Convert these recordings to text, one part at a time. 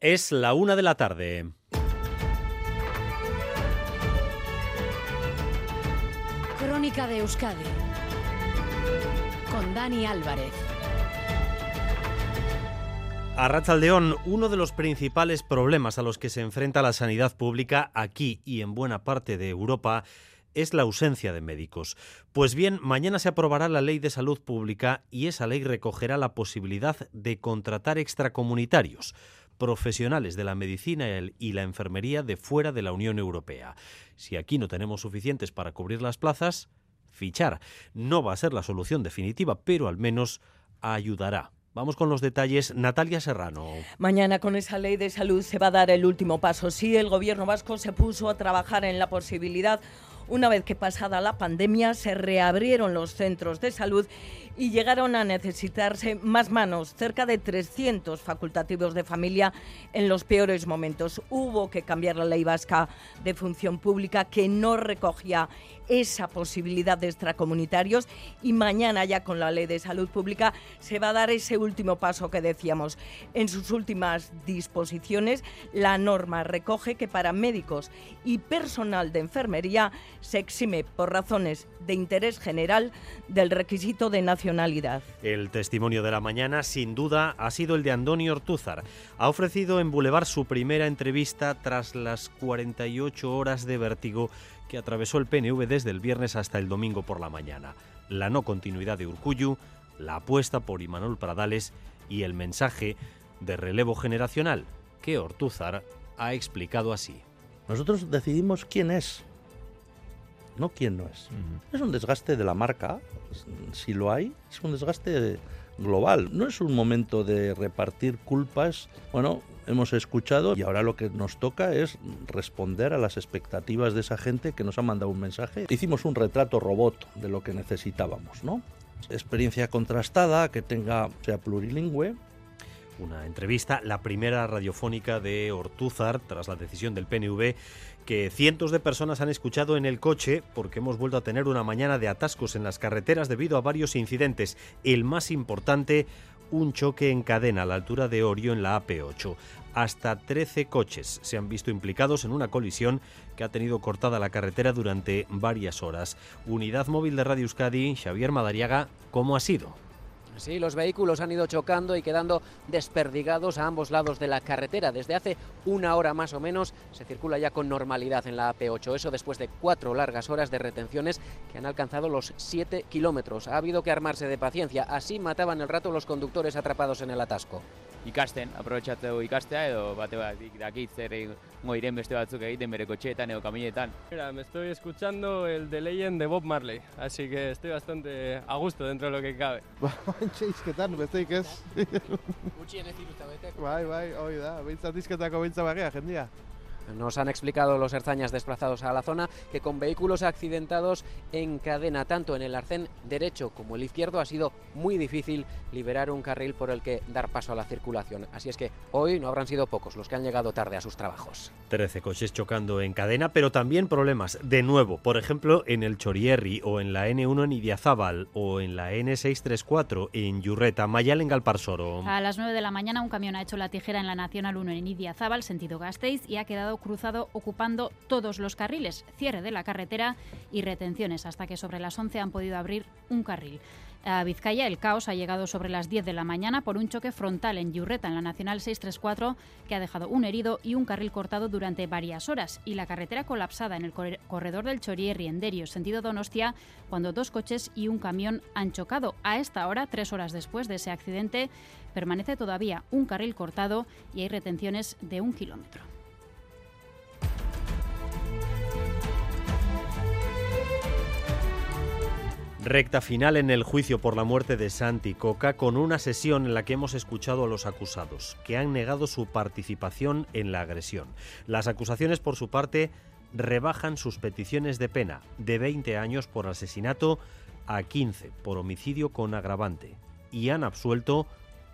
Es la una de la tarde. Crónica de Euskadi con Dani Álvarez. A Rachaldeón, uno de los principales problemas a los que se enfrenta la sanidad pública aquí y en buena parte de Europa es la ausencia de médicos. Pues bien, mañana se aprobará la ley de salud pública y esa ley recogerá la posibilidad de contratar extracomunitarios profesionales de la medicina y la enfermería de fuera de la Unión Europea. Si aquí no tenemos suficientes para cubrir las plazas, fichar. No va a ser la solución definitiva, pero al menos ayudará. Vamos con los detalles. Natalia Serrano. Mañana con esa ley de salud se va a dar el último paso. Sí, el gobierno vasco se puso a trabajar en la posibilidad una vez que pasada la pandemia se reabrieron los centros de salud y llegaron a necesitarse más manos, cerca de 300 facultativos de familia en los peores momentos. Hubo que cambiar la ley vasca de función pública que no recogía esa posibilidad de extracomunitarios y mañana ya con la ley de salud pública se va a dar ese último paso que decíamos. En sus últimas disposiciones, la norma recoge que para médicos y personal de enfermería se exime por razones de interés general del requisito de nacionalidad. El testimonio de la mañana, sin duda, ha sido el de Andoni Ortúzar. Ha ofrecido en Boulevard su primera entrevista tras las 48 horas de vértigo que atravesó el PNV desde el viernes hasta el domingo por la mañana. La no continuidad de Urcuyu, la apuesta por Imanol Pradales y el mensaje de relevo generacional que Ortúzar ha explicado así. Nosotros decidimos quién es no quién no es. Es un desgaste de la marca, si lo hay, es un desgaste global. No es un momento de repartir culpas. Bueno, hemos escuchado y ahora lo que nos toca es responder a las expectativas de esa gente que nos ha mandado un mensaje. Hicimos un retrato robot de lo que necesitábamos, ¿no? Experiencia contrastada, que tenga, sea plurilingüe, una entrevista, la primera radiofónica de Ortúzar tras la decisión del PNV que cientos de personas han escuchado en el coche porque hemos vuelto a tener una mañana de atascos en las carreteras debido a varios incidentes. El más importante, un choque en cadena a la altura de Orio en la AP8. Hasta 13 coches se han visto implicados en una colisión que ha tenido cortada la carretera durante varias horas. Unidad móvil de Radio Euskadi, Xavier Madariaga, ¿cómo ha sido? Sí, los vehículos han ido chocando y quedando desperdigados a ambos lados de la carretera. Desde hace una hora más o menos se circula ya con normalidad en la AP8. Eso después de cuatro largas horas de retenciones que han alcanzado los siete kilómetros. Ha habido que armarse de paciencia. Así mataban el rato los conductores atrapados en el atasco. Ikasten, aprobetxatu ikastea edo bate bat dakit zer moiren beste batzuk egiten bere kotxeetan edo kaminetan. Mira, me estoy escuchando el de Legend de Bob Marley, así que estoy bastante a gusto dentro de lo que cabe. Bantxe izketan, besteik ez. Gutxien ez dituzta beteko. bai, bai, hoi da, behintzat izketako behintzat bagia, jendia. Nos han explicado los erzañas desplazados a la zona que con vehículos accidentados en cadena tanto en el arcén derecho como el izquierdo ha sido muy difícil liberar un carril por el que dar paso a la circulación. Así es que hoy no habrán sido pocos los que han llegado tarde a sus trabajos. 13 coches chocando en cadena, pero también problemas de nuevo, por ejemplo en el Chorierri o en la N1 en Idiazábal o en la N634 en Yurreta, Mayal en Galparsoro. A las 9 de la mañana un camión ha hecho la tijera en la Nacional 1 en Idiazábal, sentido Gasteiz, y ha quedado cruzado ocupando todos los carriles, cierre de la carretera y retenciones hasta que sobre las 11 han podido abrir un carril. A Vizcaya el caos ha llegado sobre las 10 de la mañana por un choque frontal en Yurreta, en la Nacional 634, que ha dejado un herido y un carril cortado durante varias horas, y la carretera colapsada en el corredor del Chorierri en Derio, sentido Donostia, cuando dos coches y un camión han chocado. A esta hora, tres horas después de ese accidente, permanece todavía un carril cortado y hay retenciones de un kilómetro. Recta final en el juicio por la muerte de Santi Coca con una sesión en la que hemos escuchado a los acusados, que han negado su participación en la agresión. Las acusaciones, por su parte, rebajan sus peticiones de pena de 20 años por asesinato a 15 por homicidio con agravante y han absuelto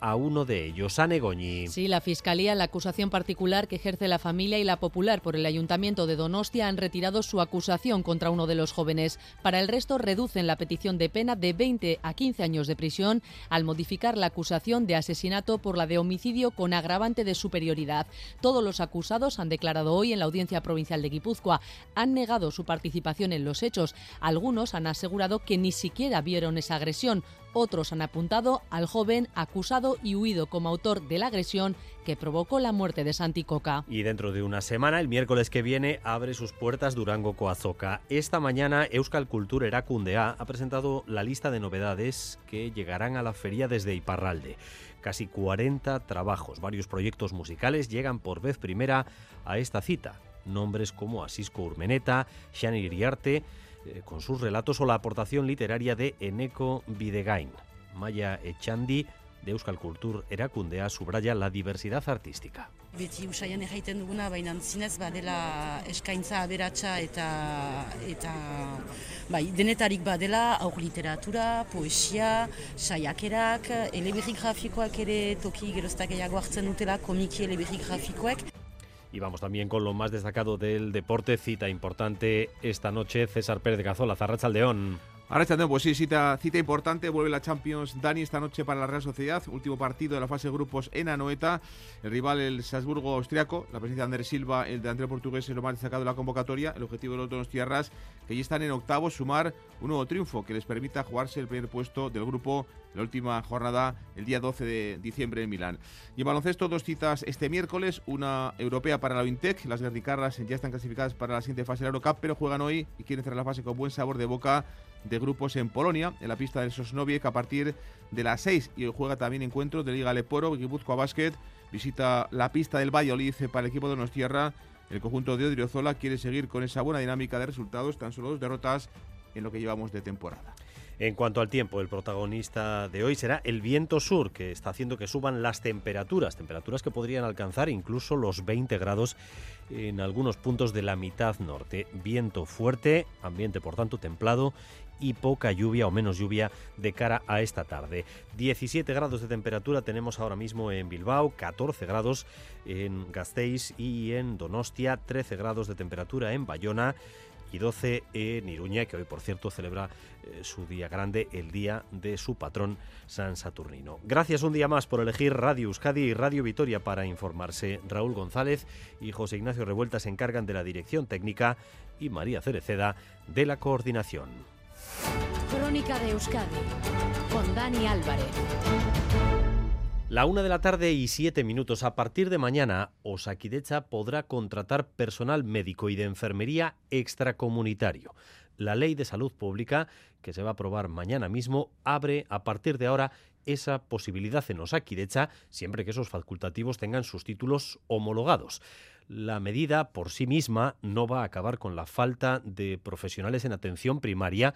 a uno de ellos, a Negoñi. Sí, la Fiscalía, la acusación particular que ejerce la familia y la popular por el Ayuntamiento de Donostia han retirado su acusación contra uno de los jóvenes. Para el resto, reducen la petición de pena de 20 a 15 años de prisión al modificar la acusación de asesinato por la de homicidio con agravante de superioridad. Todos los acusados han declarado hoy en la Audiencia Provincial de Guipúzcoa. Han negado su participación en los hechos. Algunos han asegurado que ni siquiera vieron esa agresión. Otros han apuntado al joven acusado y huido como autor de la agresión que provocó la muerte de Santi Coca. Y dentro de una semana, el miércoles que viene, abre sus puertas Durango Coazoca. Esta mañana, Euskal Cultura Eracundea ha presentado la lista de novedades que llegarán a la feria desde Iparralde. Casi 40 trabajos, varios proyectos musicales llegan por vez primera a esta cita. Nombres como Asisco Urmeneta, Shani Iriarte, eh, con sus relatos o la aportación literaria de Eneco Videgain. Maya Echandi, de Euskal Kultur erakundea subraya la diversidad artística. Beti usaian erraiten duguna, baina zinez badela eskaintza aberatsa eta, eta bai, denetarik badela aur literatura, poesia, saiakerak, eleberri grafikoak ere toki geroztak gehiago hartzen dutela, komiki eleberri grafikoek. Y vamos también con lo más destacado del deporte, cita importante esta noche, César Pérez de Cazola, Zarracha León. Ahora pues sí, cita, cita importante, vuelve la Champions Dani esta noche para la Real Sociedad, último partido de la fase de grupos en Anoeta, el rival el Salzburgo austriaco, la presencia de Andrés Silva, el delantero portugués es lo más destacado de la convocatoria, el objetivo de los dos tierras que ya están en octavos sumar un nuevo triunfo que les permita jugarse el primer puesto del grupo la última jornada el día 12 de diciembre en Milán. Y en baloncesto, dos citas este miércoles, una europea para la Wintec, las guerricarras ya están clasificadas para la siguiente fase de la Eurocup, pero juegan hoy y quieren cerrar la fase con buen sabor de boca de grupos en Polonia, en la pista del Sosnoviec a partir de las 6 y juega también encuentros de Liga Leporo, Guipúzcoa Basket, visita la pista del Valladolid para el equipo de Nostierra, el conjunto de Odriozola quiere seguir con esa buena dinámica de resultados, tan solo dos derrotas en lo que llevamos de temporada. En cuanto al tiempo, el protagonista de hoy será el viento sur, que está haciendo que suban las temperaturas, temperaturas que podrían alcanzar incluso los 20 grados en algunos puntos de la mitad norte. Viento fuerte, ambiente por tanto templado y poca lluvia o menos lluvia de cara a esta tarde. 17 grados de temperatura tenemos ahora mismo en Bilbao, 14 grados en Gasteiz y en Donostia, 13 grados de temperatura en Bayona y 12 en Iruña, que hoy por cierto celebra eh, su día grande, el día de su patrón San Saturnino. Gracias un día más por elegir Radio Euskadi y Radio Vitoria para informarse. Raúl González y José Ignacio Revuelta se encargan de la dirección técnica y María Cereceda de la coordinación. Crónica de Euskadi con Dani Álvarez. La una de la tarde y siete minutos. A partir de mañana, Osakidecha podrá contratar personal médico y de enfermería extracomunitario. La ley de salud pública, que se va a aprobar mañana mismo, abre a partir de ahora esa posibilidad en Osakidecha, siempre que esos facultativos tengan sus títulos homologados. La medida por sí misma no va a acabar con la falta de profesionales en atención primaria,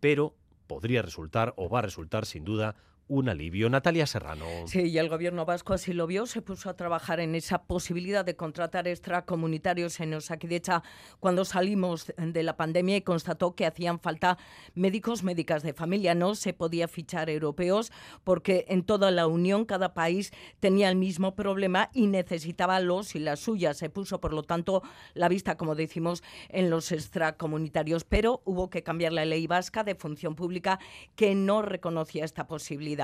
pero podría resultar o va a resultar sin duda un alivio. Natalia Serrano. Sí, y el gobierno vasco así lo vio, se puso a trabajar en esa posibilidad de contratar extracomunitarios en Osakidecha cuando salimos de la pandemia y constató que hacían falta médicos, médicas de familia. No se podía fichar europeos porque en toda la Unión cada país tenía el mismo problema y necesitaba los y las suyas. Se puso, por lo tanto, la vista, como decimos, en los extracomunitarios, pero hubo que cambiar la ley vasca de función pública que no reconocía esta posibilidad.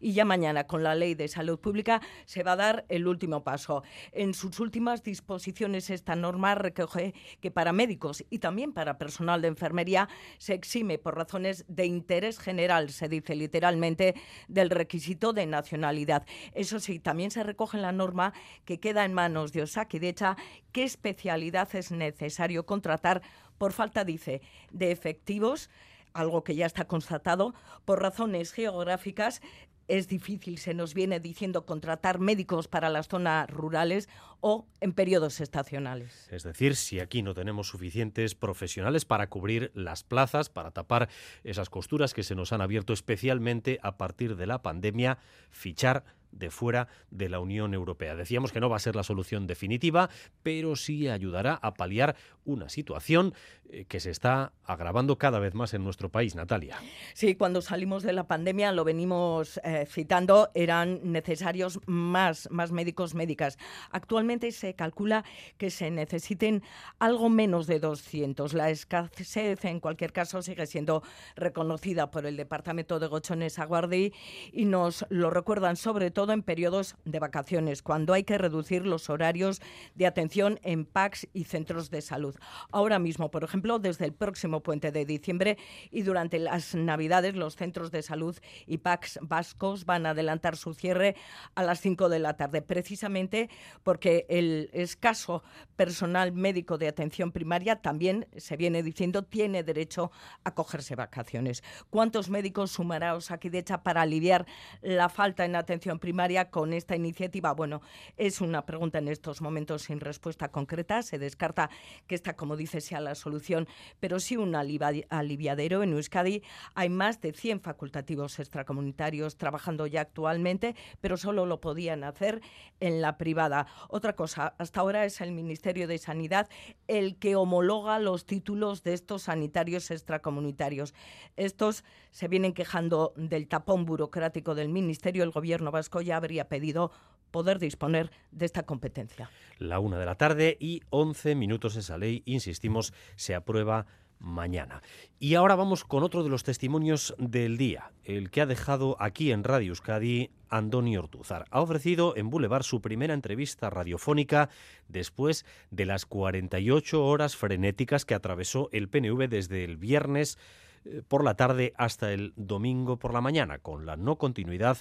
Y ya mañana, con la Ley de Salud Pública, se va a dar el último paso. En sus últimas disposiciones, esta norma recoge que para médicos y también para personal de enfermería se exime por razones de interés general, se dice literalmente, del requisito de nacionalidad. Eso sí, también se recoge en la norma que queda en manos de Osakidecha qué especialidad es necesario contratar por falta, dice, de efectivos algo que ya está constatado, por razones geográficas es difícil, se nos viene diciendo, contratar médicos para las zonas rurales o en periodos estacionales. Es decir, si aquí no tenemos suficientes profesionales para cubrir las plazas, para tapar esas costuras que se nos han abierto especialmente a partir de la pandemia, fichar de fuera de la Unión Europea. Decíamos que no va a ser la solución definitiva, pero sí ayudará a paliar una situación eh, que se está agravando cada vez más en nuestro país, Natalia. Sí, cuando salimos de la pandemia, lo venimos eh, citando, eran necesarios más, más médicos, médicas. Actualmente se calcula que se necesiten algo menos de 200. La escasez, en cualquier caso, sigue siendo reconocida por el Departamento de Gochones Aguardi y nos lo recuerdan sobre todo en periodos de vacaciones, cuando hay que reducir los horarios de atención en PACs y centros de salud. Ahora mismo, por ejemplo, desde el próximo puente de diciembre y durante las Navidades, los centros de salud y PACs vascos van a adelantar su cierre a las 5 de la tarde, precisamente porque el escaso personal médico de atención primaria también, se viene diciendo, tiene derecho a cogerse vacaciones. ¿Cuántos médicos sumará Osakidecha para aliviar la falta en atención primaria con esta iniciativa? Bueno, es una pregunta en estos momentos sin respuesta concreta. Se descarta que esta, como dice, sea la solución, pero sí un aliviadero. En Euskadi hay más de 100 facultativos extracomunitarios trabajando ya actualmente, pero solo lo podían hacer en la privada. Otra cosa, hasta ahora es el Ministerio de Sanidad el que homologa los títulos de estos sanitarios extracomunitarios. Estos se vienen quejando del tapón burocrático del Ministerio. El Gobierno vasco ya habría pedido poder disponer de esta competencia. La una de la tarde y 11 minutos esa ley, insistimos, se aprueba mañana. Y ahora vamos con otro de los testimonios del día, el que ha dejado aquí en Radio Euskadi Andoni Ortuzar. Ha ofrecido en Boulevard su primera entrevista radiofónica después de las 48 horas frenéticas que atravesó el PNV desde el viernes eh, por la tarde hasta el domingo por la mañana, con la no continuidad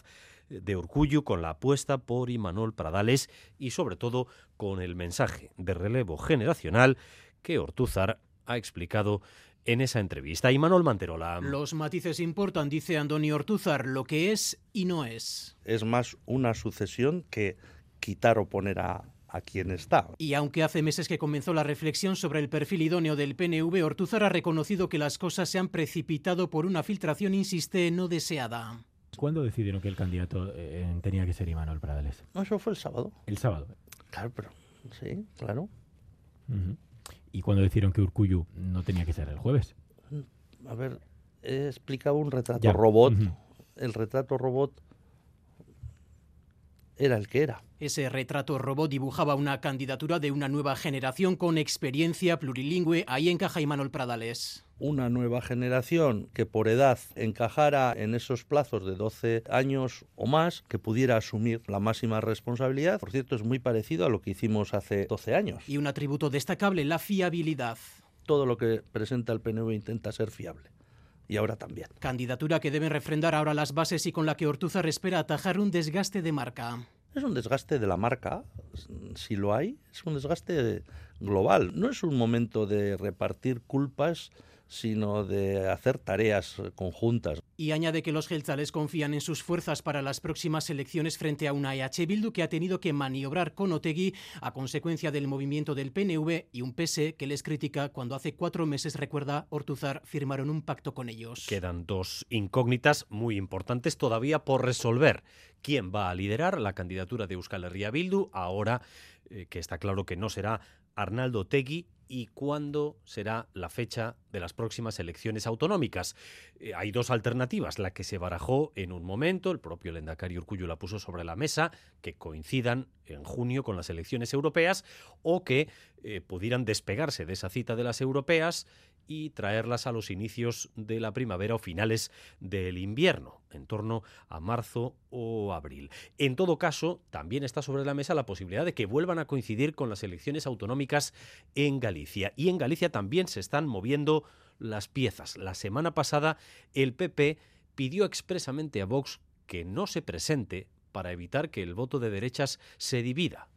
de Urcuyu con la apuesta por Imanol Pradales y sobre todo con el mensaje de relevo generacional que Ortúzar ha explicado en esa entrevista. Imanol Manterola. Los matices importan, dice Antonio Ortúzar, lo que es y no es. Es más una sucesión que quitar o poner a, a quien está. Y aunque hace meses que comenzó la reflexión sobre el perfil idóneo del PNV, Ortúzar ha reconocido que las cosas se han precipitado por una filtración, insiste, no deseada. ¿Cuándo decidieron que el candidato eh, tenía que ser Imanol Pradales? No, eso fue el sábado. El sábado. Claro, pero sí, claro. ¿Y cuándo decidieron que Urcuyu no tenía que ser el jueves? A ver, he explicado un retrato robot. El retrato robot era el que era. Ese retrato robot dibujaba una candidatura de una nueva generación con experiencia plurilingüe. Ahí encaja Imanol Pradales. Una nueva generación que por edad encajara en esos plazos de 12 años o más, que pudiera asumir la máxima responsabilidad. Por cierto, es muy parecido a lo que hicimos hace 12 años. Y un atributo destacable, la fiabilidad. Todo lo que presenta el PNV intenta ser fiable y ahora también. Candidatura que deben refrendar ahora las bases y con la que Ortúzar espera atajar un desgaste de marca. Es un desgaste de la marca, si lo hay, es un desgaste global. No es un momento de repartir culpas sino de hacer tareas conjuntas. Y añade que los gelzales confían en sus fuerzas para las próximas elecciones frente a una EH Bildu que ha tenido que maniobrar con Otegui a consecuencia del movimiento del PNV y un PS que les critica cuando hace cuatro meses, recuerda Ortuzar, firmaron un pacto con ellos. Quedan dos incógnitas muy importantes todavía por resolver. ¿Quién va a liderar la candidatura de Euskal Herria Bildu? Ahora eh, que está claro que no será Arnaldo Tegui y cuándo será la fecha de las próximas elecciones autonómicas. Eh, hay dos alternativas, la que se barajó en un momento, el propio Lendakari Urcuyo la puso sobre la mesa, que coincidan en junio con las elecciones europeas o que eh, pudieran despegarse de esa cita de las europeas y traerlas a los inicios de la primavera o finales del invierno, en torno a marzo o abril. En todo caso, también está sobre la mesa la posibilidad de que vuelvan a coincidir con las elecciones autonómicas en Galicia. Y en Galicia también se están moviendo las piezas. La semana pasada el PP pidió expresamente a Vox que no se presente para evitar que el voto de derechas se divida.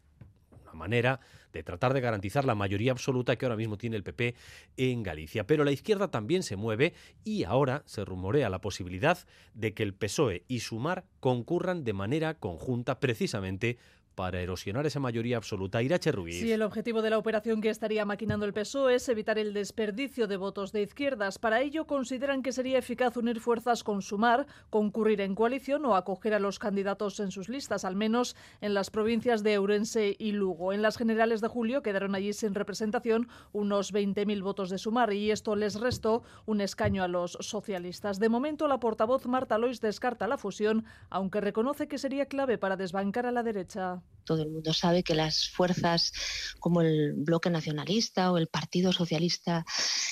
Manera de tratar de garantizar la mayoría absoluta que ahora mismo tiene el PP en Galicia. Pero la izquierda también se mueve y ahora se rumorea la posibilidad de que el PSOE y Sumar concurran de manera conjunta precisamente para erosionar esa mayoría absoluta. Irache Ruiz. Sí, el objetivo de la operación que estaría maquinando el PSOE es evitar el desperdicio de votos de izquierdas. Para ello consideran que sería eficaz unir fuerzas con Sumar, concurrir en coalición o acoger a los candidatos en sus listas, al menos en las provincias de Ourense y Lugo. En las generales de julio quedaron allí sin representación unos 20.000 votos de Sumar y esto les restó un escaño a los socialistas. De momento, la portavoz Marta Lois descarta la fusión, aunque reconoce que sería clave para desbancar a la derecha. Todo el mundo sabe que las fuerzas como el bloque nacionalista o el Partido Socialista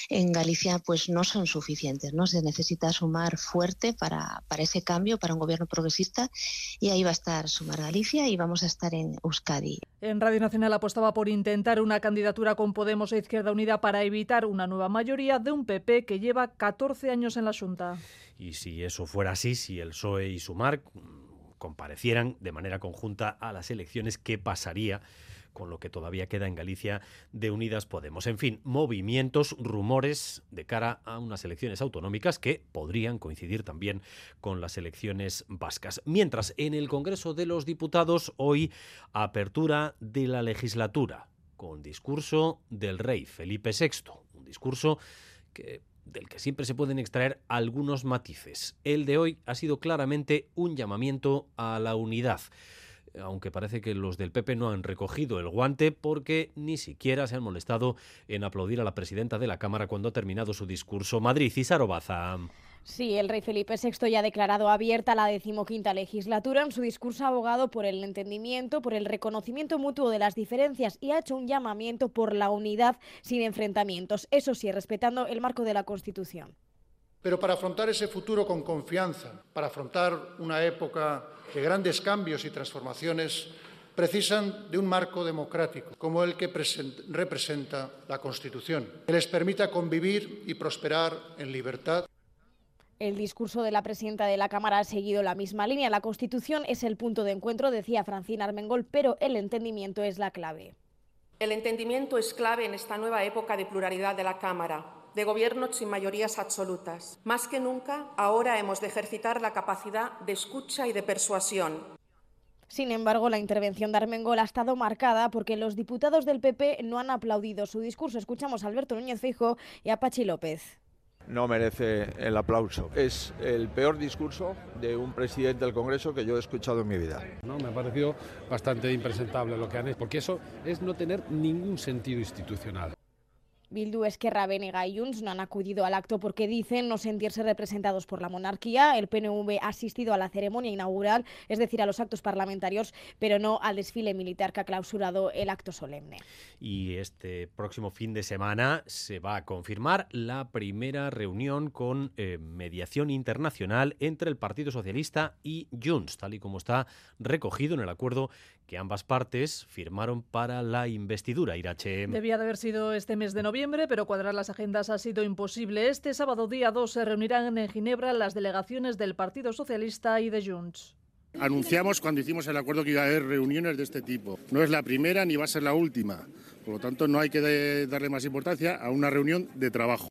en Galicia pues no son suficientes, ¿no? Se necesita sumar fuerte para, para ese cambio, para un gobierno progresista y ahí va a estar Sumar Galicia y vamos a estar en Euskadi. En Radio Nacional apostaba por intentar una candidatura con Podemos e Izquierda Unida para evitar una nueva mayoría de un PP que lleva 14 años en la Junta. Y si eso fuera así, si el PSOE y Sumar comparecieran de manera conjunta a las elecciones, ¿qué pasaría? con lo que todavía queda en Galicia de Unidas Podemos. En fin, movimientos, rumores de cara a unas elecciones autonómicas que podrían coincidir también con las elecciones vascas. Mientras, en el Congreso de los Diputados, hoy apertura de la legislatura, con discurso del rey Felipe VI, un discurso que del que siempre se pueden extraer algunos matices. El de hoy ha sido claramente un llamamiento a la unidad aunque parece que los del PP no han recogido el guante porque ni siquiera se han molestado en aplaudir a la presidenta de la Cámara cuando ha terminado su discurso. Madrid y Sarobaza. Sí, el rey Felipe VI ya ha declarado abierta la decimoquinta legislatura en su discurso abogado por el entendimiento, por el reconocimiento mutuo de las diferencias y ha hecho un llamamiento por la unidad sin enfrentamientos, eso sí, respetando el marco de la Constitución. Pero para afrontar ese futuro con confianza, para afrontar una época de grandes cambios y transformaciones, precisan de un marco democrático como el que representa la Constitución, que les permita convivir y prosperar en libertad el discurso de la presidenta de la Cámara ha seguido la misma línea. La Constitución es el punto de encuentro, decía Francina Armengol, pero el entendimiento es la clave. El entendimiento es clave en esta nueva época de pluralidad de la Cámara, de gobiernos sin mayorías absolutas. Más que nunca, ahora hemos de ejercitar la capacidad de escucha y de persuasión. Sin embargo, la intervención de Armengol ha estado marcada porque los diputados del PP no han aplaudido su discurso. Escuchamos a Alberto Núñez Fijo y a Pachi López no merece el aplauso. Es el peor discurso de un presidente del Congreso que yo he escuchado en mi vida. ¿no? Me ha parecido bastante impresentable lo que han hecho, porque eso es no tener ningún sentido institucional. Bildu, Esquerra, Benega y Junts no han acudido al acto porque dicen no sentirse representados por la monarquía. El PNV ha asistido a la ceremonia inaugural, es decir, a los actos parlamentarios, pero no al desfile militar que ha clausurado el acto solemne. Y este próximo fin de semana se va a confirmar la primera reunión con eh, mediación internacional entre el Partido Socialista y Junts, tal y como está recogido en el acuerdo que ambas partes firmaron para la investidura. Irache. Debía de haber sido este mes de noviembre, pero cuadrar las agendas ha sido imposible. Este sábado día 2 se reunirán en Ginebra las delegaciones del Partido Socialista y de Junts. Anunciamos cuando hicimos el acuerdo que iba a haber reuniones de este tipo. No es la primera ni va a ser la última. Por lo tanto, no hay que darle más importancia a una reunión de trabajo.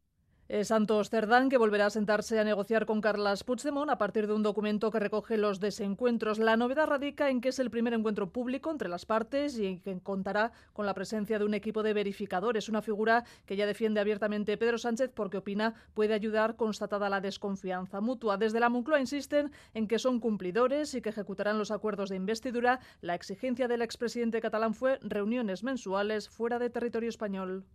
Santos Cerdán, que volverá a sentarse a negociar con Carlas Puigdemont a partir de un documento que recoge los desencuentros. La novedad radica en que es el primer encuentro público entre las partes y que contará con la presencia de un equipo de verificadores, una figura que ya defiende abiertamente Pedro Sánchez porque opina puede ayudar constatada la desconfianza mutua. Desde la Moncloa insisten en que son cumplidores y que ejecutarán los acuerdos de investidura. La exigencia del expresidente catalán fue reuniones mensuales fuera de territorio español.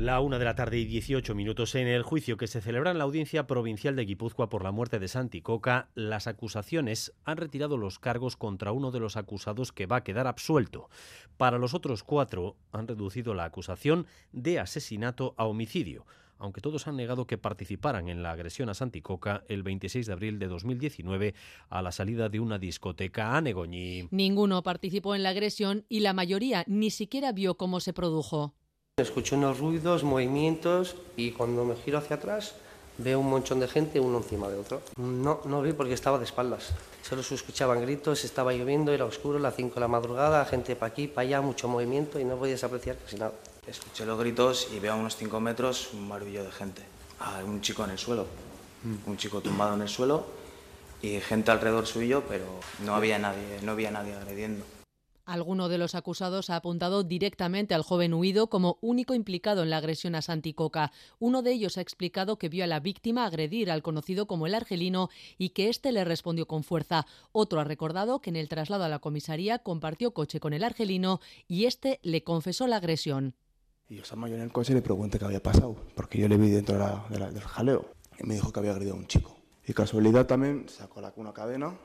La una de la tarde y 18 minutos en el juicio que se celebra en la audiencia provincial de Guipúzcoa por la muerte de Santi Coca, las acusaciones han retirado los cargos contra uno de los acusados que va a quedar absuelto. Para los otros cuatro han reducido la acusación de asesinato a homicidio, aunque todos han negado que participaran en la agresión a Santi Coca el 26 de abril de 2019 a la salida de una discoteca a Negoñi. Ninguno participó en la agresión y la mayoría ni siquiera vio cómo se produjo. Escucho unos ruidos, movimientos y cuando me giro hacia atrás veo un monchón de gente uno encima de otro. No, no vi porque estaba de espaldas. Solo se escuchaban gritos, estaba lloviendo, era oscuro, las 5 de la madrugada, gente para aquí, para allá, mucho movimiento y no podías apreciar casi nada. Escuché los gritos y veo a unos 5 metros un marullo de gente. Ah, un chico en el suelo, un chico tumbado en el suelo y gente alrededor suyo, pero no había nadie, no había nadie agrediendo. Alguno de los acusados ha apuntado directamente al joven huido como único implicado en la agresión a Santicoca. Uno de ellos ha explicado que vio a la víctima agredir al conocido como el argelino y que éste le respondió con fuerza. Otro ha recordado que en el traslado a la comisaría compartió coche con el argelino y éste le confesó la agresión. Y yo estaba yo en el coche y le pregunté qué había pasado, porque yo le vi dentro de la, de la, del jaleo y me dijo que había agredido a un chico. Y casualidad también sacó la, una cadena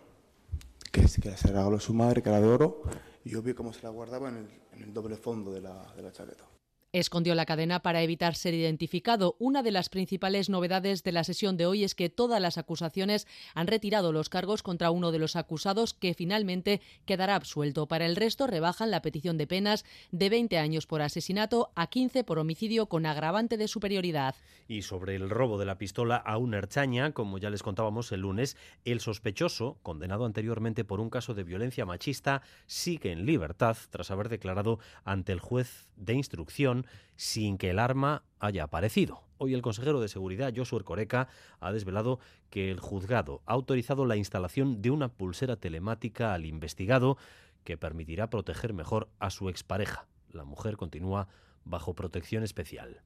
que, que se regaló su madre, que era de oro, yo vi cómo se la guardaba en el, doble fondo de la, de la chaqueta. Escondió la cadena para evitar ser identificado. Una de las principales novedades de la sesión de hoy es que todas las acusaciones han retirado los cargos contra uno de los acusados que finalmente quedará absuelto. Para el resto rebajan la petición de penas de 20 años por asesinato a 15 por homicidio con agravante de superioridad. Y sobre el robo de la pistola a una herchaña, como ya les contábamos el lunes, el sospechoso, condenado anteriormente por un caso de violencia machista, sigue en libertad tras haber declarado ante el juez de instrucción sin que el arma haya aparecido. Hoy el consejero de Seguridad, Josué Coreca, ha desvelado que el juzgado ha autorizado la instalación de una pulsera telemática al investigado que permitirá proteger mejor a su expareja. La mujer continúa bajo protección especial.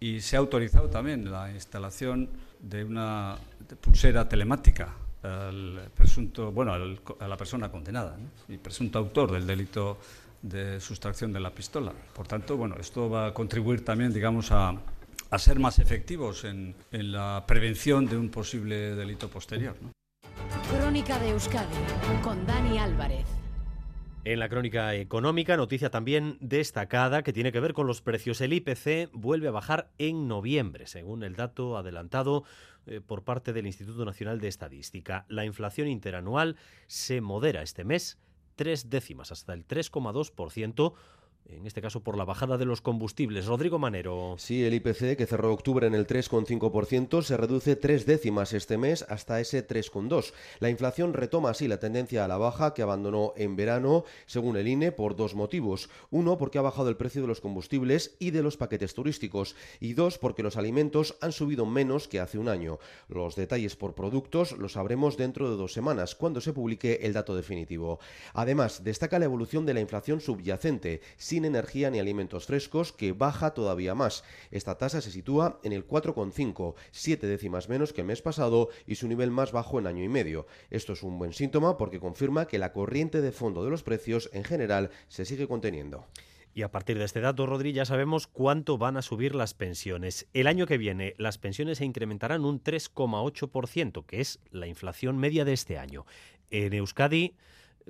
Y se ha autorizado también la instalación de una pulsera telemática al presunto, bueno, a la persona condenada ¿no? y presunto autor del delito de sustracción de la pistola. Por tanto, bueno, esto va a contribuir también, digamos, a, a ser más efectivos en, en, la prevención de un posible delito posterior. ¿no? Crónica de Euskadi con Dani Álvarez. En la crónica económica, noticia también destacada que tiene que ver con los precios. El IPC vuelve a bajar en noviembre, según el dato adelantado eh, por parte del Instituto Nacional de Estadística. La inflación interanual se modera este mes tres décimas, hasta el 3,2%, en este caso por la bajada de los combustibles. Rodrigo Manero. Sí, el IPC, que cerró octubre en el 3,5%, se reduce tres décimas este mes hasta ese 3,2%. La inflación retoma así la tendencia a la baja que abandonó en verano, según el INE, por dos motivos. Uno, porque ha bajado el precio de los combustibles y de los paquetes turísticos. Y dos, porque los alimentos han subido menos que hace un año. Los detalles por productos los sabremos dentro de dos semanas, cuando se publique el dato definitivo. Además, destaca la evolución de la inflación subyacente, energía ni alimentos frescos, que baja todavía más. Esta tasa se sitúa en el 4,5, siete décimas menos que el mes pasado y su nivel más bajo en año y medio. Esto es un buen síntoma porque confirma que la corriente de fondo de los precios en general se sigue conteniendo. Y a partir de este dato, Rodri, ya sabemos cuánto van a subir las pensiones. El año que viene, las pensiones se incrementarán un 3,8%, que es la inflación media de este año. En Euskadi,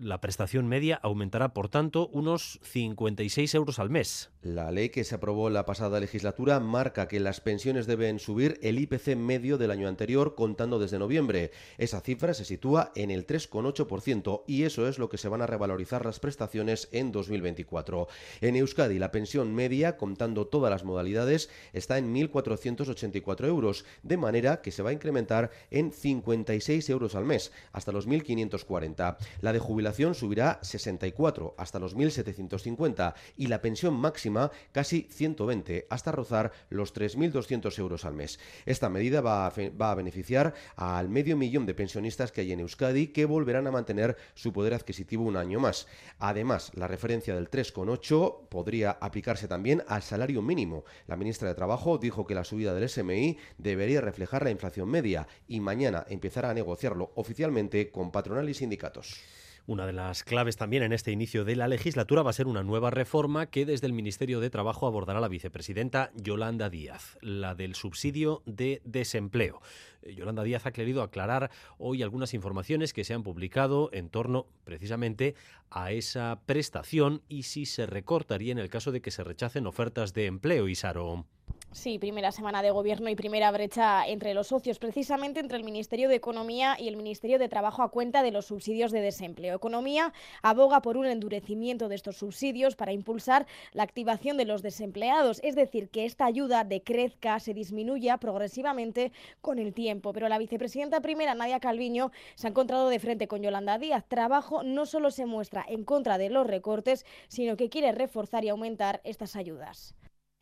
la prestación media aumentará, por tanto, unos 56 euros al mes. La ley que se aprobó la pasada legislatura marca que las pensiones deben subir el IPC medio del año anterior contando desde noviembre. Esa cifra se sitúa en el 3,8% y eso es lo que se van a revalorizar las prestaciones en 2024. En Euskadi, la pensión media, contando todas las modalidades, está en 1.484 euros, de manera que se va a incrementar en 56 euros al mes, hasta los 1.540. La de jubilación subirá 64 hasta los 1.750 y la pensión máxima casi 120 hasta rozar los 3.200 euros al mes. Esta medida va a, va a, beneficiar al medio millón de pensionistas que hay en Euskadi que volverán a mantener su poder adquisitivo un año más. Además, la referencia del 3,8 podría aplicarse también al salario mínimo. La ministra de Trabajo dijo que la subida del SMI debería reflejar la inflación media y mañana empezará a negociarlo oficialmente con patronal y sindicatos. Una de las claves también en este inicio de la legislatura va a ser una nueva reforma que desde el Ministerio de Trabajo abordará la vicepresidenta Yolanda Díaz, la del subsidio de desempleo. Yolanda Díaz ha querido aclarar hoy algunas informaciones que se han publicado en torno precisamente a esa prestación y si se recortaría en el caso de que se rechacen ofertas de empleo, Isaro. Sí, primera semana de gobierno y primera brecha entre los socios, precisamente entre el Ministerio de Economía y el Ministerio de Trabajo a cuenta de los subsidios de desempleo. Economía aboga por un endurecimiento de estos subsidios para impulsar la activación de los desempleados, es decir, que esta ayuda decrezca, se disminuya progresivamente con el tiempo. Pero la vicepresidenta primera, Nadia Calviño, se ha encontrado de frente con Yolanda Díaz. Trabajo no solo se muestra en contra de los recortes, sino que quiere reforzar y aumentar estas ayudas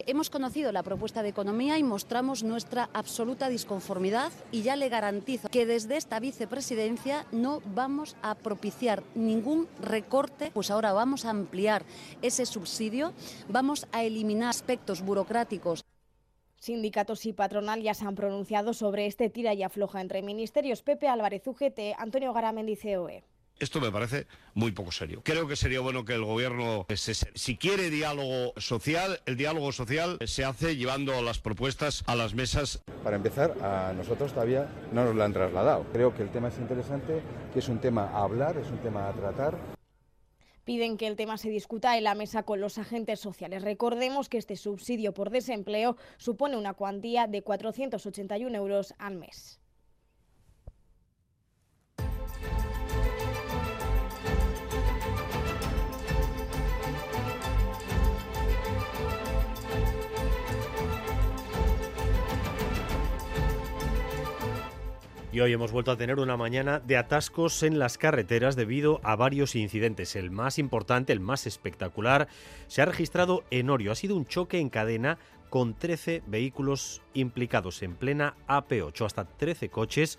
Hemos conocido la propuesta de economía y mostramos nuestra absoluta disconformidad y ya le garantizo que desde esta vicepresidencia no vamos a propiciar ningún recorte, pues ahora vamos a ampliar ese subsidio, vamos a eliminar aspectos burocráticos. Sindicatos y patronal ya se han pronunciado sobre este tira y afloja entre ministerios. Pepe Álvarez UGT, Antonio Garamendi COE. Esto me parece muy poco serio. Creo que sería bueno que el gobierno, se, si quiere diálogo social, el diálogo social se hace llevando las propuestas a las mesas. Para empezar, a nosotros todavía no nos lo han trasladado. Creo que el tema es interesante, que es un tema a hablar, es un tema a tratar. Piden que el tema se discuta en la mesa con los agentes sociales. Recordemos que este subsidio por desempleo supone una cuantía de 481 euros al mes. Y hoy hemos vuelto a tener una mañana de atascos en las carreteras debido a varios incidentes. El más importante, el más espectacular, se ha registrado en Orio. Ha sido un choque en cadena con 13 vehículos implicados en plena AP8, hasta 13 coches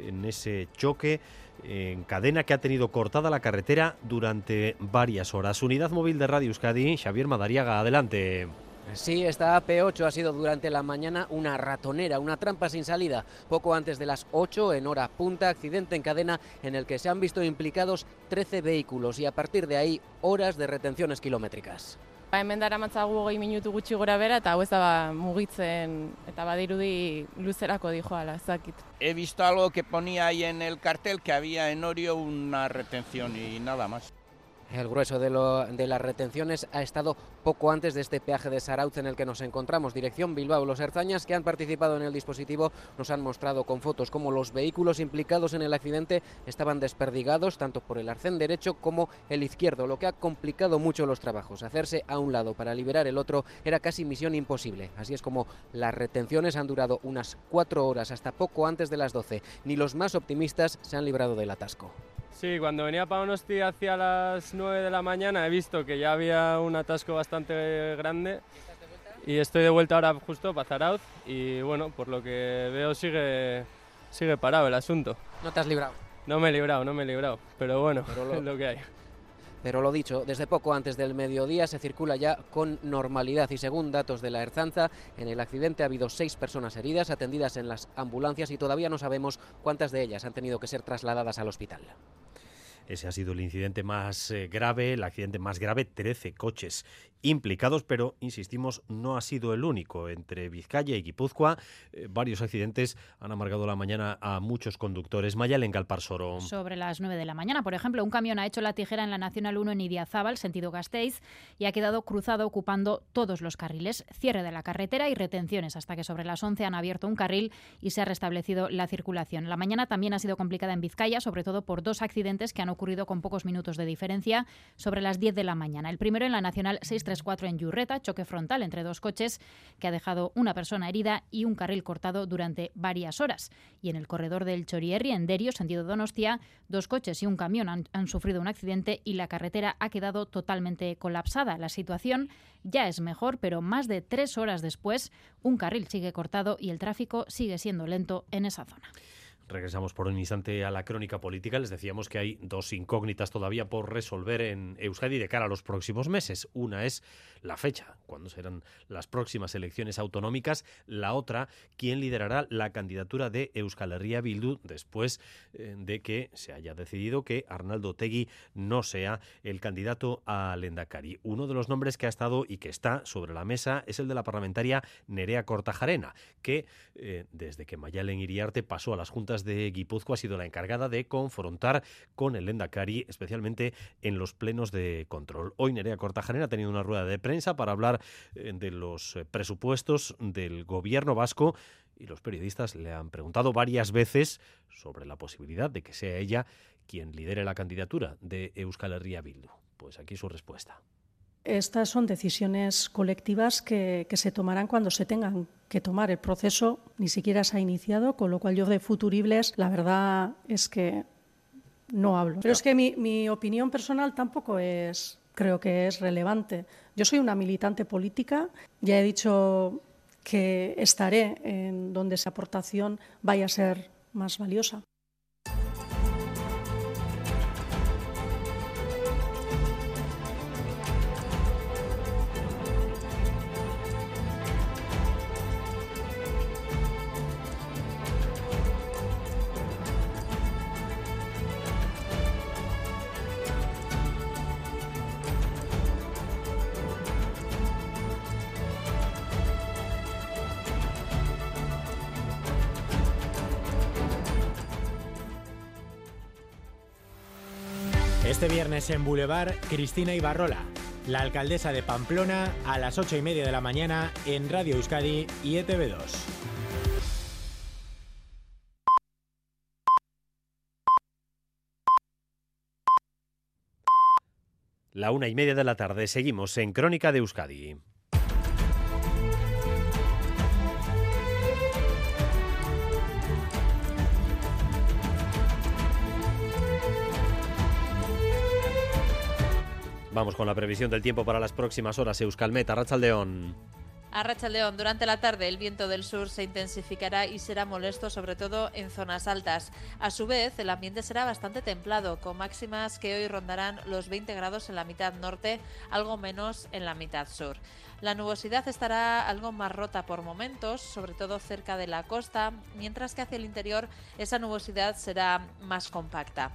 en ese choque en cadena que ha tenido cortada la carretera durante varias horas. Unidad móvil de Radio Euskadi, Xavier Madariaga, adelante. Sí, esta AP8 ha sido durante la mañana una ratonera, una trampa sin salida. Poco antes de las 8, en hora punta, accidente en cadena en el que se han visto implicados 13 vehículos y a partir de ahí horas de retenciones kilométricas. Ba, hemen dara matzagu hogei minutu gutxi gora bera eta hau ez da mugitzen eta badirudi luzerako dijoala. He visto algo que ponía ahí en el cartel que había en Orio una retención y nada más. El grueso de, las retenciones ha estado poco antes de este peaje de Sarauz en el que nos encontramos. Dirección Bilbao. Los herzañas que han participado en el dispositivo nos han mostrado con fotos cómo los vehículos implicados en el accidente estaban desperdigados tanto por el arcén derecho como el izquierdo, lo que ha complicado mucho los trabajos. Hacerse a un lado para liberar el otro era casi misión imposible. Así es como las retenciones han durado unas cuatro horas hasta poco antes de las 12. Ni los más optimistas se han librado del atasco. Sí, cuando venía para Donosti hacia las 9 de la mañana he visto que ya había un atasco bastante grande y estoy de vuelta ahora justo para Zarauz y bueno, por lo que veo sigue, sigue parado el asunto. ¿No te has librado? No me he librado, no me he librado, pero bueno, pero lo... es lo que hay. Pero lo dicho, desde poco antes del mediodía se circula ya con normalidad y según datos de la Erzanza, en el accidente ha habido seis personas heridas atendidas en las ambulancias y todavía no sabemos cuántas de ellas han tenido que ser trasladadas al hospital. Ese ha sido el incidente más eh, grave, el accidente más grave, 13 coches implicados, pero insistimos, no ha sido el único. Entre Vizcaya y Guipúzcoa, eh, varios accidentes han amargado la mañana a muchos conductores. Mayal en Galparsoro. Sobre las 9 de la mañana, por ejemplo, un camión ha hecho la tijera en la Nacional 1 en Idiazábal, sentido Gasteiz, y ha quedado cruzado ocupando todos los carriles. Cierre de la carretera y retenciones hasta que sobre las 11 han abierto un carril y se ha restablecido la circulación. La mañana también ha sido complicada en Vizcaya, sobre todo por dos accidentes que han ocurrido con pocos minutos de diferencia sobre las 10 de la mañana. El primero en la Nacional 634 en Yurreta, choque frontal entre dos coches que ha dejado una persona herida y un carril cortado durante varias horas. Y en el corredor del Chorierri, en Derio, sentido Donostia, dos coches y un camión han sufrido un accidente y la carretera ha quedado totalmente colapsada. La situación ya es mejor, pero más de tres horas después, un carril sigue cortado y el tráfico sigue siendo lento en esa zona. Regresamos por un instante a la crónica política. Les decíamos que hay dos incógnitas todavía por resolver en Euskadi de cara a los próximos meses. Una es la fecha, cuándo serán las próximas elecciones autonómicas. La otra, quién liderará la candidatura de Euskal Herria Bildu después eh, de que se haya decidido que Arnaldo Tegui no sea el candidato al Endacari. Uno de los nombres que ha estado y que está sobre la mesa es el de la parlamentaria Nerea Cortajarena, que eh, desde que Mayalen Iriarte pasó a las juntas de Guipúzcoa ha sido la encargada de confrontar con el Endacari, especialmente en los plenos de control. Hoy Nerea Cortajarena ha tenido una rueda de prensa para hablar eh, de los eh, presupuestos del gobierno vasco y los periodistas le han preguntado varias veces sobre la posibilidad de que sea ella quien lidere la candidatura de Euskal Herria Bildu. Pues aquí su respuesta. Estas son decisiones colectivas que, se tomarán cuando se tengan que tomar. El proceso ni siquiera se ha iniciado, con lo cual yo de futuribles, la verdad es que no hablo. Pero es que mi, mi opinión personal tampoco es creo que es relevante. Yo soy una militante política, ya he dicho que estaré en donde esa aportación vaya a ser más valiosa. En Boulevard, Cristina Ibarrola, la alcaldesa de Pamplona, a las 8 y media de la mañana en Radio Euskadi y ETV2. La una y media de la tarde seguimos en Crónica de Euskadi. Vamos con la previsión del tiempo para las próximas horas. Euskalmet, Arrachaldeón. A Rachaldeón, durante la tarde el viento del sur se intensificará y será molesto sobre todo en zonas altas. A su vez, el ambiente será bastante templado, con máximas que hoy rondarán los 20 grados en la mitad norte, algo menos en la mitad sur. La nubosidad estará algo más rota por momentos, sobre todo cerca de la costa, mientras que hacia el interior esa nubosidad será más compacta.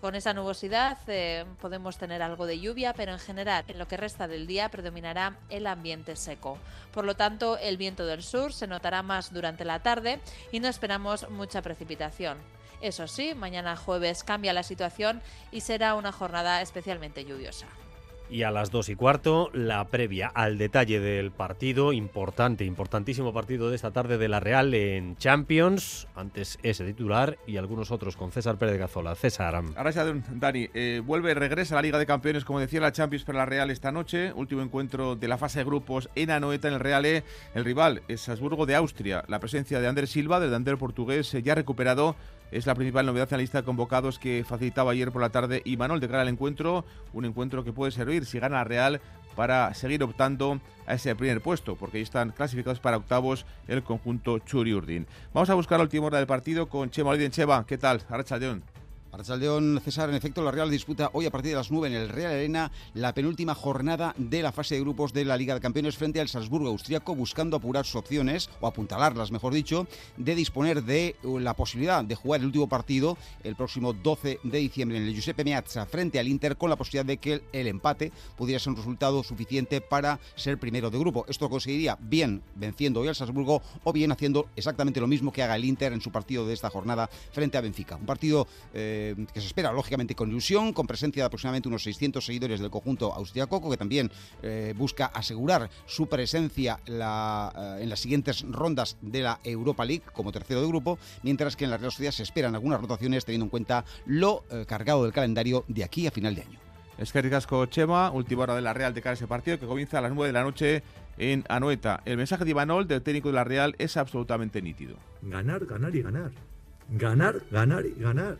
Con esa nubosidad eh, podemos tener algo de lluvia, pero en general en lo que resta del día predominará el ambiente seco. Por lo tanto, el viento del sur se notará más durante la tarde y no esperamos mucha precipitación. Eso sí, mañana jueves cambia la situación y será una jornada especialmente lluviosa. Y a las dos y cuarto, la previa al detalle del partido, importante, importantísimo partido de esta tarde de la Real en Champions. Antes ese titular y algunos otros con César Pérez Gazola. César. Arracha, Dani, eh, vuelve, regresa a la Liga de Campeones, como decía la Champions para la Real esta noche. Último encuentro de la fase de grupos en Anoeta, en el Real E. El rival es Salzburgo de Austria. La presencia de Ander Silva, del Ander portugués, eh, ya recuperado es la principal novedad en la lista de convocados que facilitaba ayer por la tarde y Manuel de cara al encuentro, un encuentro que puede servir si gana Real para seguir optando a ese primer puesto, porque están clasificados para octavos el conjunto Churi Urdin. Vamos a buscar la última hora del partido con Chema Oliden. Cheva, ¿qué tal? Arracha León. Archaldeón César, en efecto, la Real disputa hoy a partir de las 9 en el Real Arena la penúltima jornada de la fase de grupos de la Liga de Campeones frente al Salzburgo austriaco, buscando apurar sus opciones, o apuntalarlas, mejor dicho, de disponer de uh, la posibilidad de jugar el último partido el próximo 12 de diciembre en el Giuseppe Meazza frente al Inter, con la posibilidad de que el empate pudiera ser un resultado suficiente para ser primero de grupo. Esto conseguiría bien venciendo hoy al Salzburgo o bien haciendo exactamente lo mismo que haga el Inter en su partido de esta jornada frente a Benfica. Un partido. Eh, que se espera lógicamente con ilusión, con presencia de aproximadamente unos 600 seguidores del conjunto austriaco, que también eh, busca asegurar su presencia la, eh, en las siguientes rondas de la Europa League como tercero de grupo, mientras que en la Real Sociedad se esperan algunas rotaciones teniendo en cuenta lo eh, cargado del calendario de aquí a final de año. Es que Ricasco Chema, última hora de la Real de cara a ese partido que comienza a las 9 de la noche en Anoeta. El mensaje de Ivanol, del técnico de la Real, es absolutamente nítido. Ganar, ganar y ganar. Ganar, ganar y ganar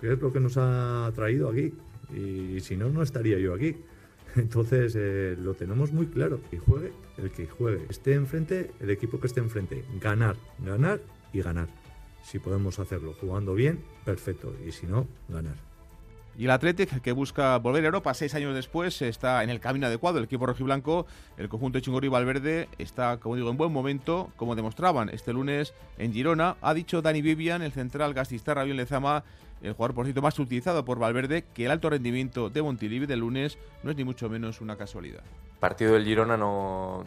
que es lo que nos ha traído aquí. Y si no, no estaría yo aquí. Entonces eh, lo tenemos muy claro. Que juegue el que juegue. Esté enfrente, el equipo que esté enfrente. Ganar, ganar y ganar. Si podemos hacerlo jugando bien, perfecto. Y si no, ganar. Y el Athletic, que busca volver a Europa seis años después, está en el camino adecuado. El equipo rojiblanco, el conjunto de Chingorri Valverde, está, como digo, en buen momento, como demostraban este lunes en Girona. Ha dicho Dani Vivian, el central Gastistar Rabión Lezama, el jugador por cierto más utilizado por Valverde, que el alto rendimiento de Montilivi del lunes no es ni mucho menos una casualidad. Partido del Girona no,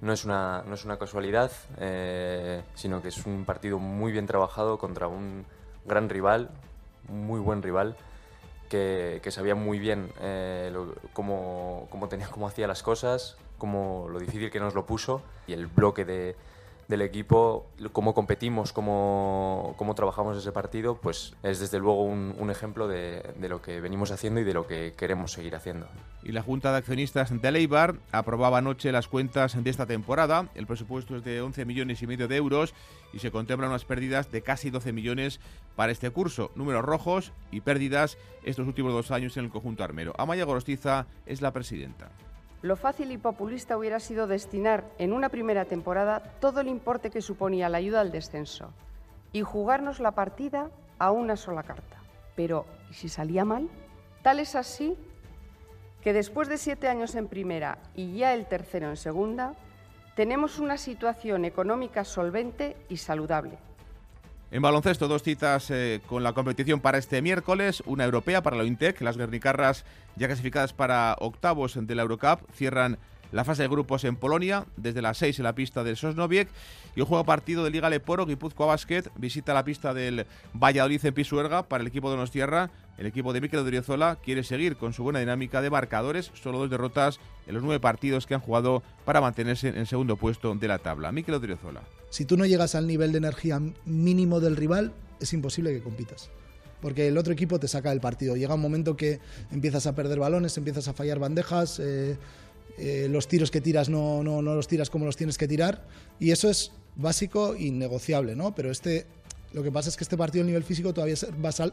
no, es, una, no es una casualidad, eh, sino que es un partido muy bien trabajado contra un gran rival, muy buen rival, que, sabía muy bien eh, cómo, cómo, tenía, cómo hacía las cosas, cómo, lo difícil que nos lo puso y el bloque de del equipo, cómo competimos, cómo, cómo trabajamos ese partido, pues es desde luego un, ejemplo de, de, lo que venimos haciendo y de lo que queremos seguir haciendo. Y la Junta de Accionistas de Leibar aprobaba anoche las cuentas de esta temporada. El presupuesto es de 11 millones y medio de euros y se contemplan unas pérdidas de casi 12 millones para este curso. Números rojos y pérdidas estos últimos dos años en el conjunto armero. Amaya Gorostiza es la presidenta. Lo fácil y populista hubiera sido destinar en una primera temporada todo el importe que suponía la ayuda al descenso y jugarnos la partida a una sola carta. Pero, ¿y si salía mal? Tal es así que después de siete años en primera y ya el tercero en segunda, tenemos una situación económica solvente y saludable. En baloncesto, dos citas eh, con la competición para este miércoles. Una europea para la Intec. Las Guernicarras, ya clasificadas para octavos de la Eurocup, cierran la fase de grupos en Polonia, desde las 6 en la pista del Sosnoviec. Y un juego partido de Liga Leporo, Guipúzcoa Basket, visita la pista del Valladolid en Pisuerga para el equipo de Nostierra. El equipo de Mikel Odriozola quiere seguir con su buena dinámica de marcadores, solo dos derrotas en los nueve partidos que han jugado para mantenerse en segundo puesto de la tabla. Mikel Odriozola. Si tú no llegas al nivel de energía mínimo del rival, es imposible que compitas. Porque el otro equipo te saca del partido. Llega un momento que empiezas a perder balones, empiezas a fallar bandejas, eh, eh, los tiros que tiras no, no, no los tiras como los tienes que tirar. Y eso es básico y negociable, ¿no? Pero este, lo que pasa es que este partido a nivel físico todavía es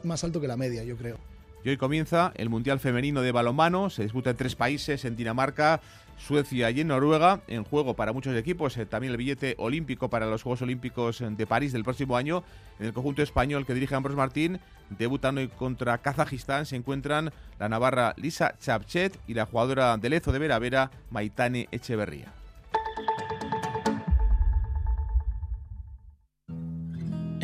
más alto que la media, yo creo. Y hoy comienza el Mundial Femenino de Balonmano. Se disputa en tres países, en Dinamarca, Suecia y en Noruega. En juego para muchos equipos, eh, también el billete olímpico para los Juegos Olímpicos de París del próximo año. En el conjunto español que dirige Ambros Martín, debutan hoy contra Kazajistán, se encuentran la navarra Lisa Chapchet y la jugadora de Lezo de Vera Vera, Maitane Echeverría.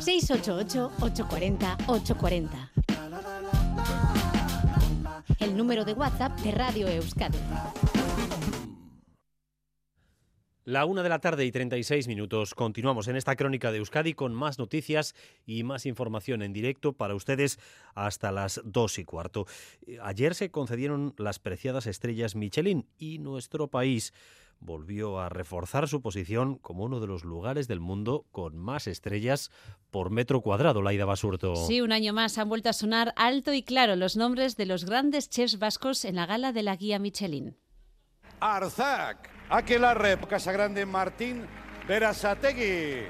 688-840-840. El número de WhatsApp de Radio Euskadi. La una de la tarde y 36 minutos. Continuamos en esta crónica de Euskadi con más noticias y más información en directo para ustedes hasta las dos y cuarto. Ayer se concedieron las preciadas estrellas Michelin y nuestro país volvió a reforzar su posición como uno de los lugares del mundo con más estrellas por metro cuadrado, Laida Basurto. Sí, un año más han vuelto a sonar alto y claro los nombres de los grandes chefs vascos en la gala de la guía Michelin. Arzac, Aquelarre, Casagrande Martín, Berasategui,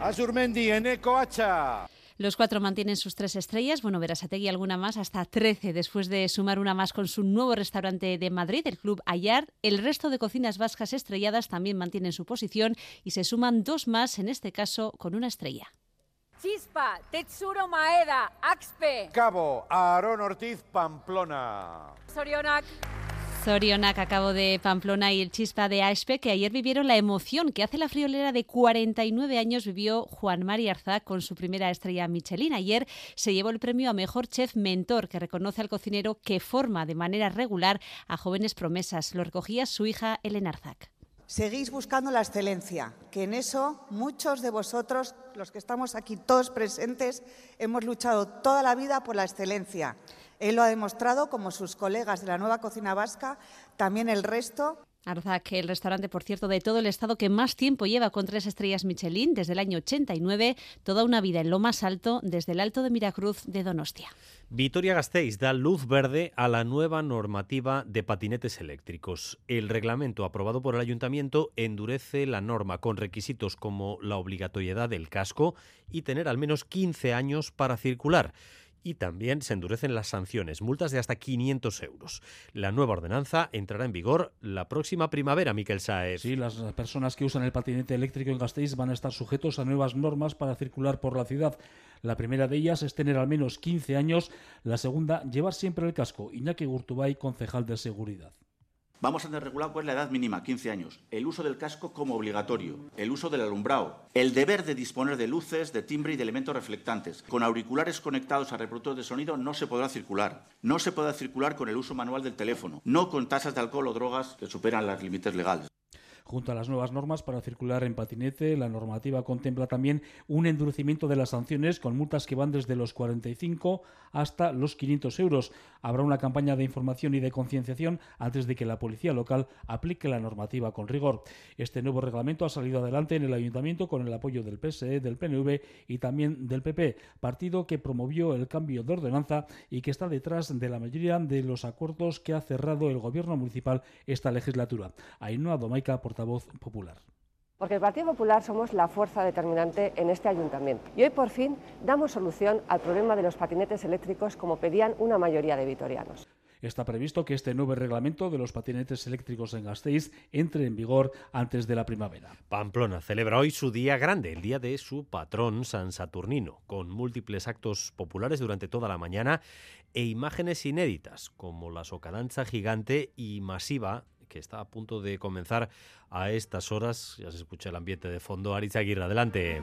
Azurmendi, Eneco Hacha. Los cuatro mantienen sus tres estrellas. Bueno, Verasategui alguna más, hasta 13 después de sumar una más con su nuevo restaurante de Madrid, el Club Ayar. El resto de cocinas vascas estrelladas también mantienen su posición y se suman dos más, en este caso con una estrella. Chispa, Tetsuro Maeda, Axpe. Cabo, Aarón Ortiz, Pamplona. Sorionak. Zorionak acabo de Pamplona y el Chispa de Aespe, que ayer vivieron la emoción que hace la friolera de 49 años vivió Juan Mari Arzac con su primera estrella Michelin. Ayer se llevó el premio a Mejor Chef Mentor, que reconoce al cocinero que forma de manera regular a jóvenes promesas. Lo recogía su hija Elena Arzac. Seguís buscando la excelencia, que en eso muchos de vosotros, los que estamos aquí todos presentes, hemos luchado toda la vida por la excelencia. Él lo ha demostrado, como sus colegas de la nueva cocina vasca, también el resto. Arzac, el restaurante, por cierto, de todo el estado que más tiempo lleva con tres estrellas Michelin, desde el año 89, toda una vida en lo más alto, desde el Alto de Miracruz de Donostia. Vitoria Gasteiz da luz verde a la nueva normativa de patinetes eléctricos. El reglamento aprobado por el ayuntamiento endurece la norma con requisitos como la obligatoriedad del casco y tener al menos 15 años para circular y también se endurecen las sanciones, multas de hasta 500 euros. La nueva ordenanza entrará en vigor la próxima primavera, Miquel Saez. Sí, las personas que usan el patinete eléctrico en Gasteiz van a estar sujetos a nuevas normas para circular por la ciudad. La primera de ellas es tener al menos 15 años, la segunda, llevar siempre el casco. Iñaki Gurtubay, concejal de seguridad. Vamos a regulado cuál es la edad mínima, 15 años. El uso del casco como obligatorio. El uso del alumbrado. El deber de disponer de luces, de timbre y de elementos reflectantes. Con auriculares conectados a reproductor de sonido no se podrá circular. No se podrá circular con el uso manual del teléfono. No con tasas de alcohol o drogas que superan los límites legales. Junto a las nuevas normas para circular en patinete, la normativa contempla también un endurecimiento de las sanciones con multas que van desde los 45 hasta los 500 euros. Habrá una campaña de información y de concienciación antes de que la policía local aplique la normativa con rigor. Este nuevo reglamento ha salido adelante en el ayuntamiento con el apoyo del PSE, del PNV y también del PP, partido que promovió el cambio de ordenanza y que está detrás de la mayoría de los acuerdos que ha cerrado el gobierno municipal esta legislatura. Ainhoa Domaica, portavoz popular. Porque el Partido Popular somos la fuerza determinante en este ayuntamiento. Y hoy por fin damos solución al problema de los patinetes eléctricos como pedían una mayoría de vitorianos. Está previsto que este nuevo reglamento de los patinetes eléctricos en Gasteiz entre en vigor antes de la primavera. Pamplona celebra hoy su día grande, el día de su patrón San Saturnino, con múltiples actos populares durante toda la mañana e imágenes inéditas, como la socadanza gigante y masiva que está a punto de comenzar a estas horas. Ya se escucha el ambiente de fondo. Aritz Aguirre, adelante.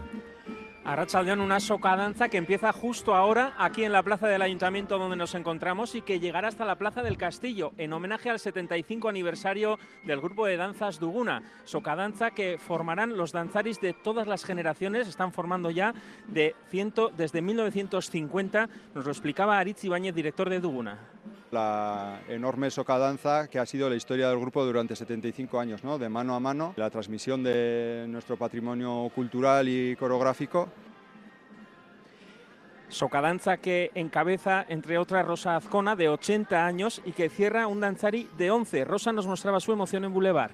Arrachaldeón, una socadanza que empieza justo ahora aquí en la plaza del ayuntamiento donde nos encontramos y que llegará hasta la plaza del Castillo en homenaje al 75 aniversario del grupo de danzas Duguna. Socadanza que formarán los danzaris de todas las generaciones, están formando ya de ciento, desde 1950, nos lo explicaba Aritz Ibáñez, director de Duguna la enorme socadanza que ha sido la historia del grupo durante 75 años, ¿no? de mano a mano, la transmisión de nuestro patrimonio cultural y coreográfico. Socadanza que encabeza, entre otras, Rosa Azcona, de 80 años, y que cierra un danzari de 11. Rosa nos mostraba su emoción en Boulevard.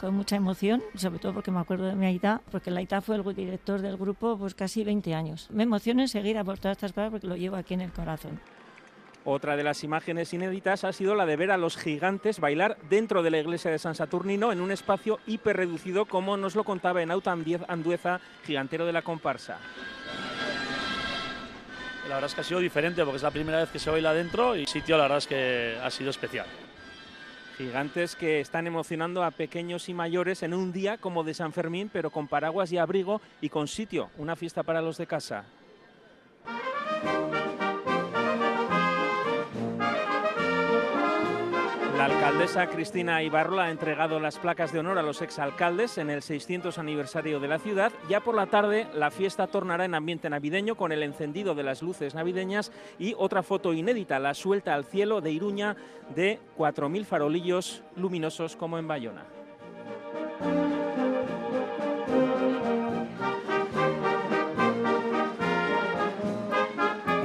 Con mucha emoción, sobre todo porque me acuerdo de mi Aita, porque la Aita fue el director del grupo pues casi 20 años. Me emociona enseguida por todas estas cosas porque lo llevo aquí en el corazón. Otra de las imágenes inéditas ha sido la de ver a los gigantes bailar dentro de la iglesia de San Saturnino en un espacio hiper reducido, como nos lo contaba en Auta Andueza, gigantero de la comparsa. La verdad es que ha sido diferente porque es la primera vez que se baila dentro y el sitio la verdad es que ha sido especial. Gigantes que están emocionando a pequeños y mayores en un día como de San Fermín, pero con paraguas y abrigo y con sitio, una fiesta para los de casa. Alcaldesa Cristina Ibarrola ha entregado las placas de honor a los exalcaldes en el 600 aniversario de la ciudad. Ya por la tarde la fiesta tornará en ambiente navideño con el encendido de las luces navideñas y otra foto inédita, la suelta al cielo de Iruña de 4.000 farolillos luminosos como en Bayona.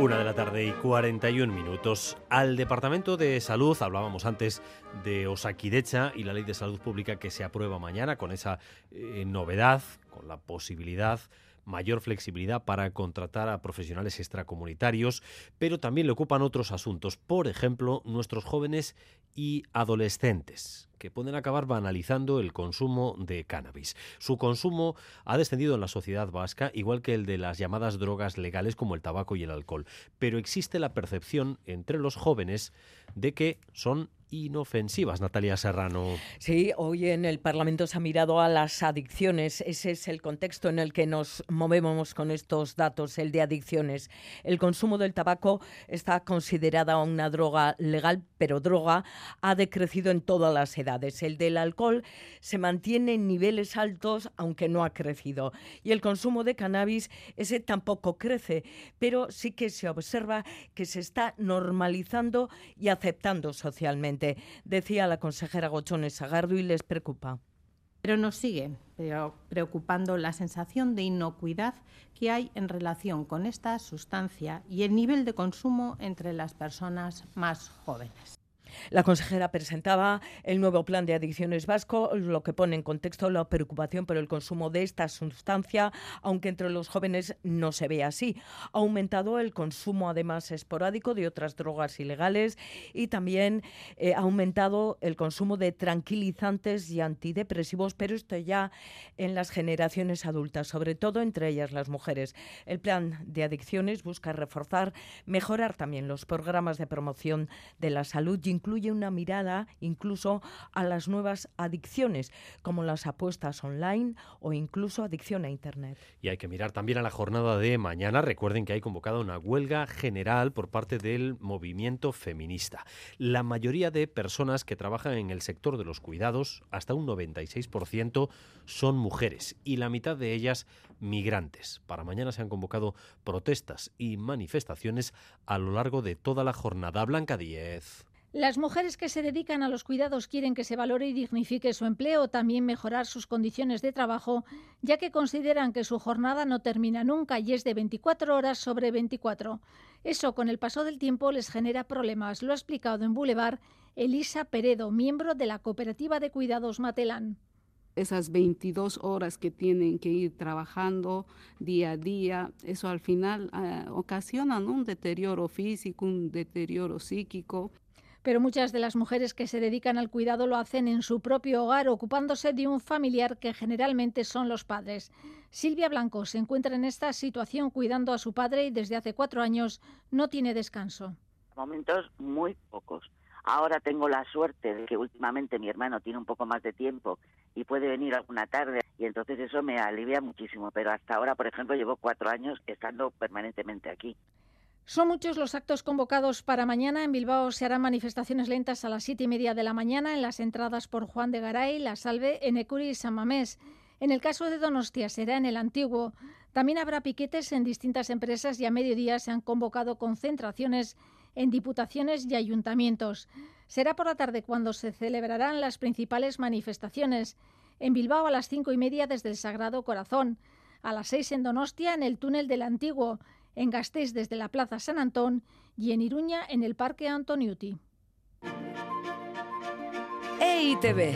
Una de la tarde y 41 minutos. Al Departamento de Salud, hablábamos antes de Osakidecha y la Ley de Salud Pública que se aprueba mañana con esa eh, novedad, con la posibilidad mayor flexibilidad para contratar a profesionales extracomunitarios, pero también le ocupan otros asuntos, por ejemplo, nuestros jóvenes y adolescentes, pueden acabar banalizando el consumo de cannabis. Su consumo ha descendido en la sociedad vasca, igual que el de las llamadas drogas legales como el tabaco y el alcohol, pero existe la percepción entre los jóvenes de que son inofensivas, Natalia Serrano. Sí, hoy en el Parlamento se ha mirado a las adicciones. Ese es el contexto en el que nos movemos con estos datos, el de adicciones. El consumo del tabaco está considerada una droga legal, pero droga ha decrecido en todas las edades. El del alcohol se mantiene en niveles altos, aunque no ha crecido. Y el consumo de cannabis, tampoco crece, pero sí que se observa que se está normalizando y aceptando socialmente decía la consejera Gochones Sagardo y les preocupa. Pero nos sigue preocupando la sensación de inocuidad que hay en relación con esta sustancia y el nivel de consumo entre las personas más jóvenes. La consejera presentaba el nuevo plan de adicciones vasco, lo que pone en contexto la preocupación por el consumo de esta sustancia, aunque entre los jóvenes no se ve así. Ha aumentado el consumo, además esporádico, de otras drogas ilegales y también eh, ha aumentado el consumo de tranquilizantes y antidepresivos, pero esto ya en las generaciones adultas, sobre todo entre ellas las mujeres. El plan de adicciones busca reforzar, mejorar también los programas de promoción de la salud y incluye una mirada incluso a las nuevas adicciones, como las apuestas online o incluso adicción a Internet. Y hay que mirar también a la jornada de mañana. Recuerden que hay convocada una huelga general por parte del movimiento feminista. La mayoría de personas que trabajan en el sector de los cuidados, hasta un 96%, son mujeres y la mitad de ellas migrantes. Para mañana se han convocado protestas y manifestaciones a lo largo de toda la jornada. Blanca 10. Las mujeres que se dedican a los cuidados quieren que se valore y dignifique su empleo, también mejorar sus condiciones de trabajo, ya que consideran que su jornada no termina nunca y es de 24 horas sobre 24. Eso con el paso del tiempo les genera problemas, lo ha explicado en Boulevard Elisa Peredo, miembro de la cooperativa de cuidados Matelán. Esas 22 horas que tienen que ir trabajando día a día, eso al final eh, ocasiona un deterioro físico, un deterioro psíquico pero muchas de las mujeres que se dedican al cuidado lo hacen en su propio hogar, ocupándose de un familiar que generalmente son los padres. Silvia Blanco se encuentra en esta situación cuidando a su padre y desde hace cuatro años no tiene descanso. Momentos muy pocos. Ahora tengo la suerte de que últimamente mi hermano tiene un poco más de tiempo y puede venir alguna tarde y entonces eso me alivia muchísimo. Pero hasta ahora, por ejemplo, llevo cuatro años estando permanentemente aquí. Son muchos los actos convocados para mañana. En Bilbao se harán manifestaciones lentas a las siete y media de la mañana en las entradas por Juan de Garay, La Salve, Enecuri y San Mamés. En el caso de Donostia será en el antiguo. También habrá piquetes en distintas empresas y a mediodía se han convocado concentraciones en diputaciones y ayuntamientos. Será por la tarde cuando se celebrarán las principales manifestaciones. En Bilbao a las cinco y media desde el Sagrado Corazón. A las seis en Donostia en el túnel del Antiguo en Gasteiz desde la Plaza San Antón y en Iruña en el Parque Antoniuti. EITB,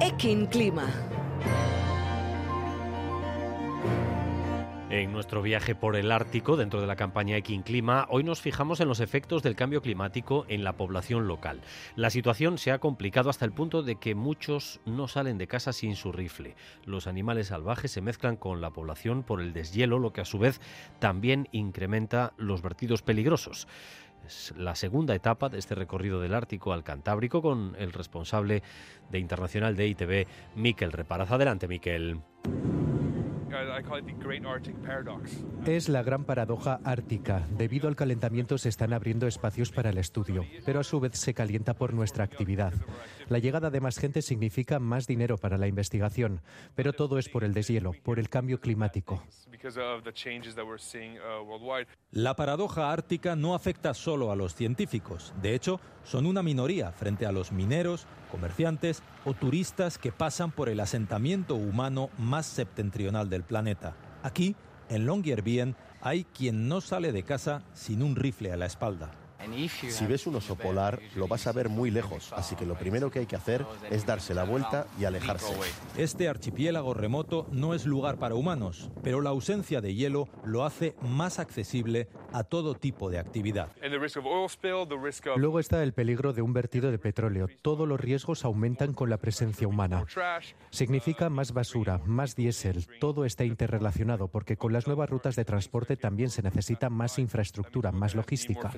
Ekin. En nuestro viaje por el Ártico, dentro de la campaña Clima, hoy nos fijamos en los efectos del cambio climático en la población local. La situación se ha complicado hasta el punto de que muchos no salen de casa sin su rifle. Los animales salvajes se mezclan con la población por el deshielo, lo que a su vez también incrementa los vertidos peligrosos. La segunda etapa de este recorrido del Ártico al Cantábrico con el responsable de Internacional de ITV, Miquel Reparaz. Adelante, Miquel. Es la gran paradoja ártica. Debido al calentamiento se están abriendo espacios para el estudio, pero a su vez se calienta por nuestra actividad. La llegada de más gente significa más dinero para la investigación, pero todo es por el deshielo, por el cambio climático. La paradoja ártica no afecta solo a los científicos. De hecho, son una minoría frente a los mineros, comerciantes o turistas que pasan por el asentamiento humano más septentrional del planeta. Aquí, en Longyearbyen, hay quien no sale de casa sin un rifle a la espalda. Si ves un oso polar, lo vas a ver muy lejos, así que lo primero que hay que hacer es darse la vuelta y alejarse. Este archipiélago remoto no es lugar para humanos, pero la ausencia de hielo lo hace más accesible a todo tipo de actividad. Luego está el peligro de un vertido de petróleo. Todos los riesgos aumentan con la presencia humana. Significa más basura, más diésel. Todo está interrelacionado porque con las nuevas rutas de transporte también se necesita más infraestructura, más logística.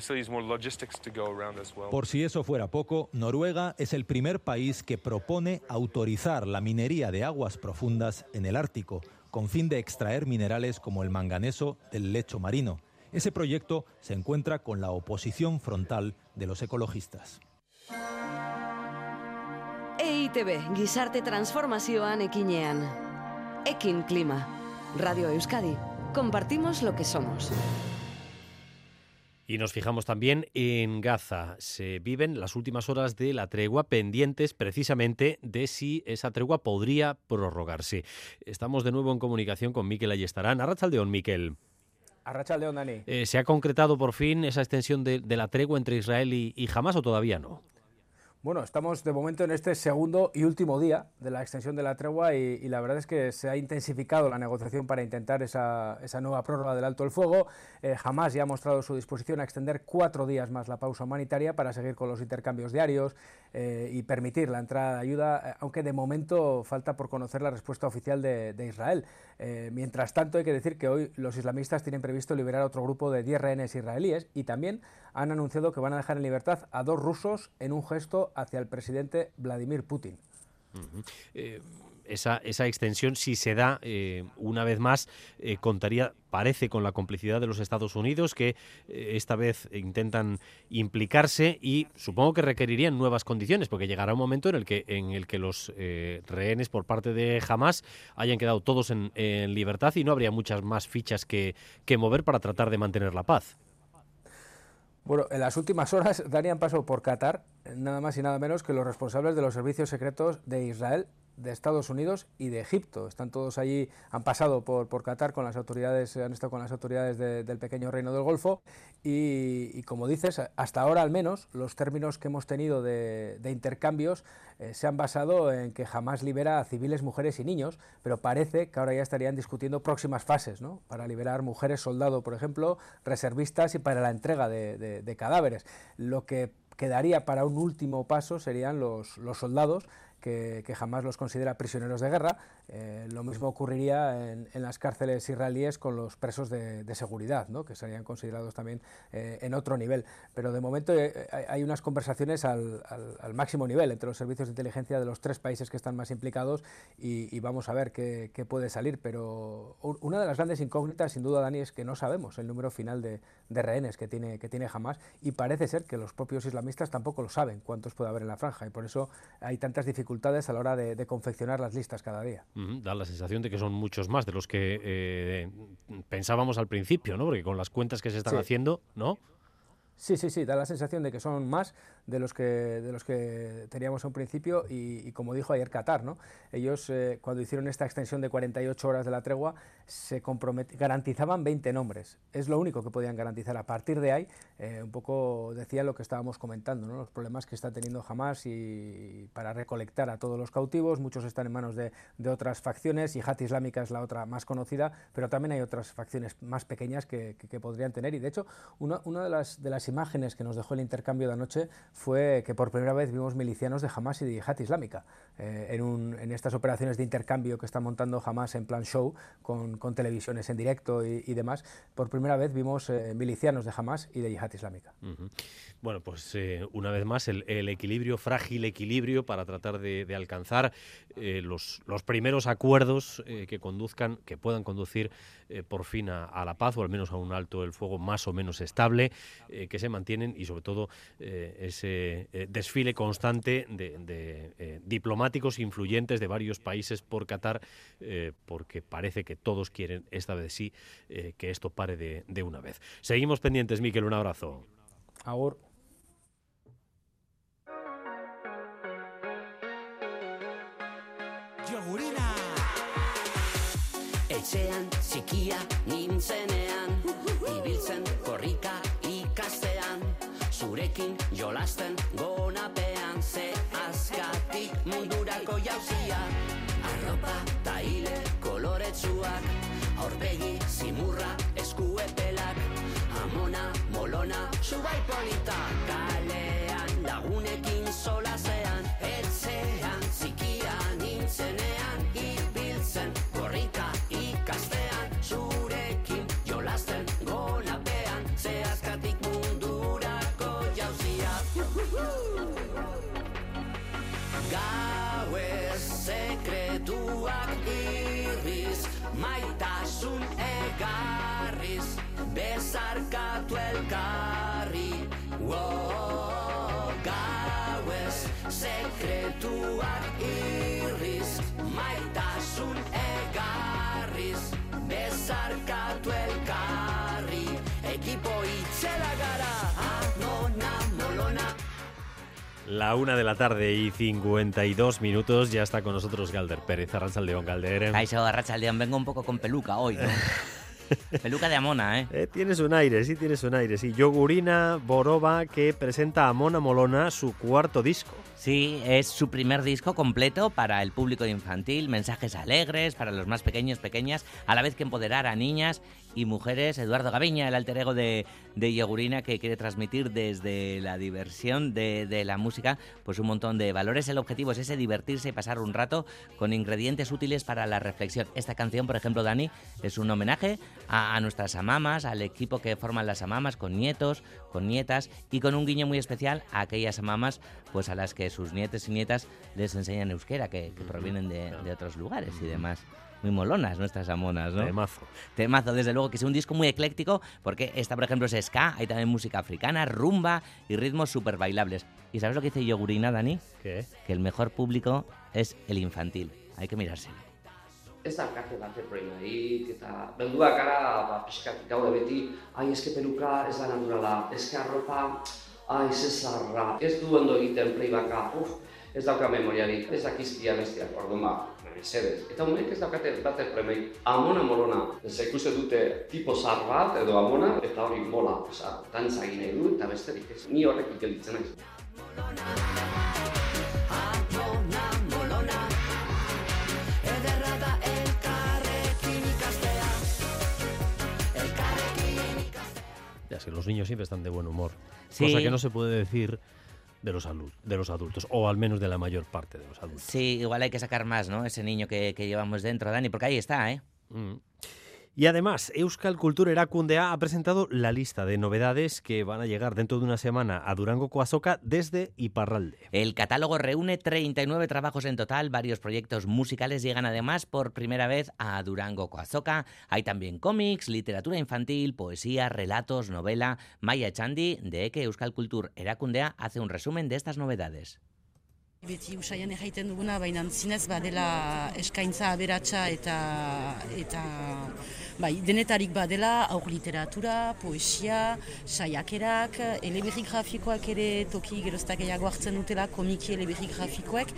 Por si eso fuera poco, Noruega es el primer país que propone autorizar la minería de aguas profundas en el Ártico, con fin de extraer minerales como el manganeso del lecho marino. Ese proyecto se encuentra con la oposición frontal de los ecologistas. EITB, gizarte transformazioan ekinean. Ekin Clima. Radio Euskadi. Compartimos lo que somos. Y nos fijamos también en Gaza. Se viven las últimas horas de la tregua pendientes precisamente de si esa tregua podría prorrogarse. Estamos de nuevo en comunicación con Miquel Ayestarán. Arrachaldeón, Miquel. Arrachaldeón, Dani. Eh, ¿Se ha concretado por fin esa extensión de, la tregua entre Israel y, y Hamas o todavía no? Bueno, estamos de momento en este segundo y último día de la extensión de la tregua y, la verdad es que se ha intensificado la negociación para intentar esa, nueva prórroga del alto el fuego. Eh, jamás ya ha mostrado su disposición a extender cuatro días más la pausa humanitaria para seguir con los intercambios diarios eh, y permitir la entrada de ayuda, eh, aunque de momento falta por conocer la respuesta oficial de, Israel. mientras tanto, hay que decir que hoy los islamistas tienen previsto liberar otro grupo de 10 rehenes israelíes y también han anunciado que van a dejar en libertad a dos rusos en un gesto hacia el presidente Vladimir Putin. Eh, esa, extensión, si se da eh, una vez más, eh, contaría, parece, con la complicidad de los Estados Unidos, que esta vez intentan implicarse y supongo que requerirían nuevas condiciones, porque llegará un momento en el que, en el que los rehenes por parte de Hamas hayan quedado todos en, libertad y no habría muchas más fichas que mover para tratar de mantener la paz. Bueno, en las últimas horas darían paso por Qatar, nada más y nada menos que los responsables de los servicios secretos de Israel de Estados Unidos y de Egipto. Están todos allí, han pasado por, por Qatar con las autoridades, han estado con las autoridades del pequeño reino del Golfo y, como dices, hasta ahora al menos los términos que hemos tenido de, intercambios eh, se han basado en que jamás libera a civiles, mujeres y niños, pero parece que ahora ya estarían discutiendo próximas fases, ¿no? Para liberar mujeres soldado, por ejemplo, reservistas y para la entrega de, de cadáveres. Lo que quedaría para un último paso serían los, los soldados que, jamás los considera prisioneros de guerra. Eh, lo mismo ocurriría en, las cárceles israelíes con los presos de, seguridad, ¿no? que serían considerados también eh, en otro nivel. Pero de momento eh, hay unas conversaciones al, máximo nivel entre los servicios de inteligencia de los tres países que están más implicados y, vamos a ver qué, puede salir. Pero una de las grandes incógnitas, sin duda, Dani, es que no sabemos el número final de, rehenes que tiene, que tiene Hamas y parece ser que los propios islamistas tampoco lo saben cuántos puede haber en la franja y por eso hay tantas dificultades a la hora de, confeccionar las listas cada día. Da la sensación de que son muchos más de los que eh, pensábamos al principio, ¿no? Porque con las cuentas que se están haciendo, ¿no? Sí, sí, sí, da la sensación de que son más de los que, de los que teníamos a un principio y, como dijo ayer Qatar, ¿no? ellos eh, cuando hicieron esta extensión de 48 horas de la tregua se garantizaban 20 nombres, es lo único que podían garantizar. A partir de ahí, eh, un poco decía lo que estábamos comentando, ¿no? los problemas que está teniendo Hamas y para recolectar a todos los cautivos, muchos están en manos de, otras facciones, y Jihad Islámica es la otra más conocida, pero también hay otras facciones más pequeñas que, podrían tener y de hecho una, de, las, de las imágenes que nos dejó el intercambio de anoche fue que por primera vez vimos milicianos de Hamas y de Yihad Islámica eh, en, estas operaciones de intercambio que está montando Hamas en plan show con, televisiones en directo y, demás. Por primera vez vimos eh, milicianos de Hamas y de Yihad Islámica. Bueno, pues eh, una vez más el, equilibrio, frágil equilibrio para tratar de, alcanzar los, los, primeros acuerdos que conduzcan, que puedan conducir por fin a, la paz o al menos a un alto el fuego más o menos estable, que se mantienen y sobre todo ese desfile constante de, diplomáticos influyentes de varios países por Qatar, porque parece que todos quieren esta vez sí que esto pare de, de una vez. Seguimos pendientes, Miquel, un abrazo. Agur. Jogurina Etxean txikia nintzenean Ibiltzen korrika ikastean Zurekin jolasten gonapean Ze azkatik mundurako jauzia Arropa taile koloretsuak Aurpegi zimurra eskuepelak Amona, molona, subai polita Kalean lagunekin solasean La una de la tarde y 52 minutos, ya está con nosotros Galder Pérez, Arrachaldeón, Galder. Caixo, Arrachaldeón, vengo un poco con peluca hoy, ¿no? Peluca de Amona, ¿eh? ¿eh? Tienes un aire, sí, tienes un aire, sí. Yogurina Boroba que presenta a Mona Molona su cuarto disco. Sí, es su primer disco completo para el público infantil, mensajes alegres para los más pequeños, pequeñas, a la vez que empoderar a niñas y mujeres. Eduardo Gaviña, el alter ego de, de Yogurina, que quiere transmitir desde la diversión de, de, la música, pues un montón de valores. El objetivo es ese, divertirse y pasar un rato con ingredientes útiles para la reflexión. Esta canción, por ejemplo, Dani, es un homenaje a, nuestras amamas, al equipo que forman las amamas, con nietos, con nietas y con un guiño muy especial a aquellas amamas pues a las que sus nietos y nietas les enseñan euskera, que, que provienen de, otros lugares y demás. Muy molonas nuestras amonas, ¿no? Temazo. Temazo, desde luego, que es un disco muy ecléctico, porque esta, por ejemplo, es ska, hay también música africana, rumba y ritmos súper bailables. ¿Y sabes lo que dice Yogurina, Dani? ¿Qué? Que el mejor público es el infantil. Hay que mirárselo. ez daukate bat problemarik, eta belduak gara, ba, pixkat gaude beti, ai, eske peluka ez da naturala, eske arropa, ai, ze zarra, ez du ondo egiten playbacka, uf, ez dauka memoriarik, ez dakizkia bestiak, orduan ba, mesedez. Eta honek ez daukate bat problemarik, amona molona, ez ikuste dute tipo zar bat edo amona, eta hori mola, oza, dantza egin nahi du, eta besterik ez, ni horrek ikelitzen naiz. Ya sé, los niños siempre están de buen humor. Sí. Cosa que no se puede decir de los, de los adultos, o al menos de la mayor parte de los adultos. Sí, igual hay que sacar más, ¿no? Ese niño que, que llevamos dentro, Dani, porque ahí está, ¿eh? Mm. Y además, Euskal Kultur Erakundea ha presentado la lista de novedades que van a llegar dentro de una semana a Durango Coazoca desde Iparralde. El catálogo reúne 39 trabajos en total, varios proyectos musicales llegan además por primera vez a Durango Coazoca. Hay también cómics, literatura infantil, poesía, relatos, novela. Maya Chandi, de Eke Euskal Kultur Erakundea, hace un resumen de estas novedades. Beti usaian erraiten duguna, baina zinez badela eskaintza aberatsa eta, eta bai, denetarik badela aur literatura, poesia, saiakerak, eleberri grafikoak ere toki geroztak gehiago hartzen dutela komiki eleberri grafikoek.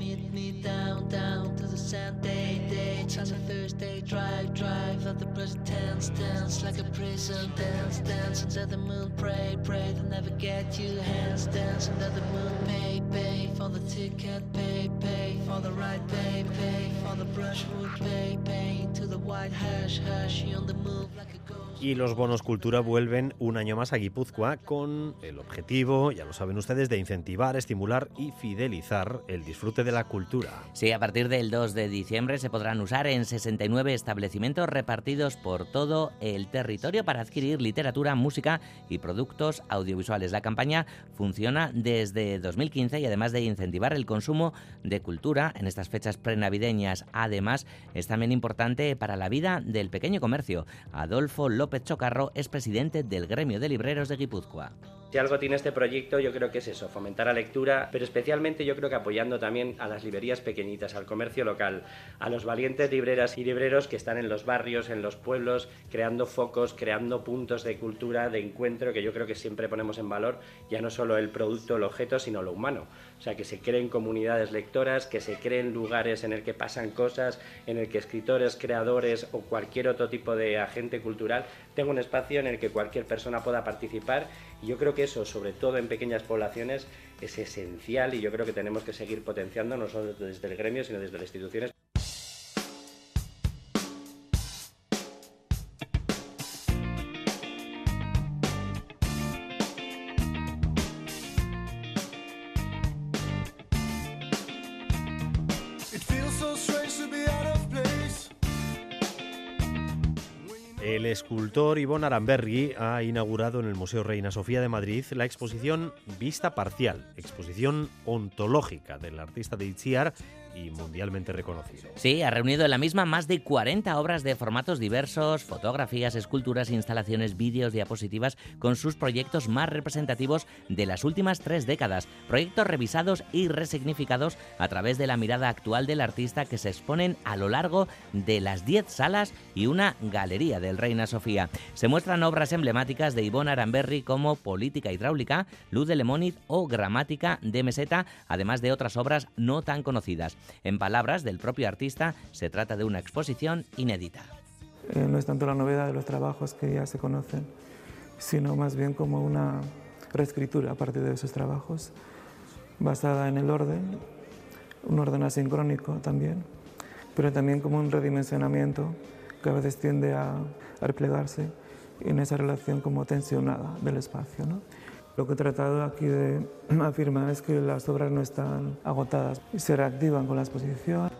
Meet me down, down to the Sunday day. On a Thursday, drive, drive, at the brush dance, dance like a prison, dance, dance under the moon, pray, pray, they'll never get you, hands dance under the moon, pay, pay for the ticket, pay, pay for the ride, pay, pay for the brushwood, pay, pay to the white hash, hash, you on the move like a. Y los bonos cultura vuelven un año más a Guipúzcoa con el objetivo, ya lo saben ustedes, de incentivar, estimular y fidelizar el disfrute de la cultura. Sí, a partir del 2 de diciembre se podrán usar en 69 establecimientos repartidos por todo el territorio para adquirir literatura, música y productos audiovisuales. La campaña funciona desde 2015 y además de incentivar el consumo de cultura en estas fechas prenavideñas, además es también importante para la vida del pequeño comercio. Adolfo López López Chocarro es presidente del Gremio de Libreros de Guipúzcoa. Si algo tiene este proyecto, yo creo que es eso, fomentar la lectura, pero especialmente yo creo que apoyando también a las librerías pequeñitas, al comercio local, a los valientes libreras y libreros que están en los barrios, en los pueblos, creando focos, creando puntos de cultura, de encuentro, que yo creo que siempre ponemos en valor ya no solo el producto, el objeto, sino lo humano. O sea, que se creen comunidades lectoras, que se creen lugares en el que pasan cosas, en el que escritores, creadores o cualquier otro tipo de agente cultural tenga un espacio en el que cualquier persona pueda participar. Y yo creo que eso, sobre todo en pequeñas poblaciones, es esencial y yo creo que tenemos que seguir potenciando, no solo desde el gremio, sino desde las instituciones. Escultor Ivonne Aramberri ha inaugurado en el Museo Reina Sofía de Madrid la exposición Vista Parcial, exposición ontológica del artista de Itziar y mundialmente reconocido. Sí, ha reunido en la misma más de 40 obras de formatos diversos, fotografías, esculturas, instalaciones, vídeos, diapositivas, con sus proyectos más representativos de las últimas tres décadas. Proyectos revisados y resignificados a través de la mirada actual del artista que se exponen a lo largo de las 10 salas y una galería del Reina Sofía. Se muestran obras emblemáticas de Ivonne Aramberri como Política Hidráulica, Luz de Lemoniz o Gramática de Meseta, además de otras obras no tan conocidas. En palabras del propio artista, se trata de una exposición inédita. Eh, no es tanto la novedad de los trabajos que ya se conocen, sino más bien como una reescritura a partir de esos trabajos, basada en el orden, un orden asincrónico también, pero también como un redimensionamiento que a veces tiende a, replegarse en esa relación como tensionada del espacio. ¿no? Lo que he tratado aquí de afirmar es que las obras no están agotadas y se reactivan con la exposición.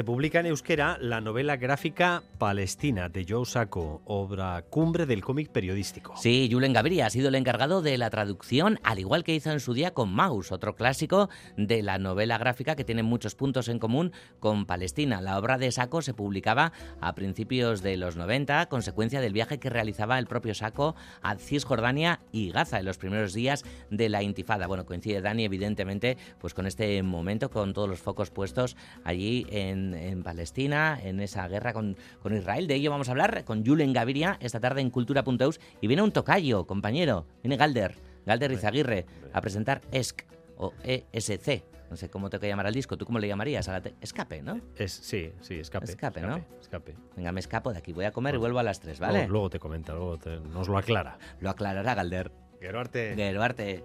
Se publica en euskera la novela gráfica Palestina de Joe Sacco, obra cumbre del cómic periodístico. Sí, Julen Gaviria ha sido el encargado de la traducción, al igual que hizo en su día con Maus, otro clásico de la novela gráfica que tiene muchos puntos en común con Palestina. La obra de Sacco se publicaba a principios de los 90, consecuencia del viaje que realizaba el propio Sacco a Cisjordania y Gaza en los primeros días de la intifada. Bueno, coincide Dani, evidentemente, pues con este momento, con todos los focos puestos allí en en, Palestina, en esa guerra con, con, Israel. De ello vamos a hablar con Julen Gaviria esta tarde en Cultura.eus. Y viene un tocayo, compañero, viene Galder, Galder Izaguirre, a presentar ESC o ESC. No sé cómo tengo que llamar al disco. ¿Tú cómo le llamarías? A la escape, ¿no? Es, sí, sí, escape. Escape, ¿no? Escape. Venga, me escapo de aquí. Voy a comer y vuelvo a las 3, ¿vale? Luego, luego te comenta, luego te, nos lo aclara. Lo aclarará Galder. Geruarte. Geruarte.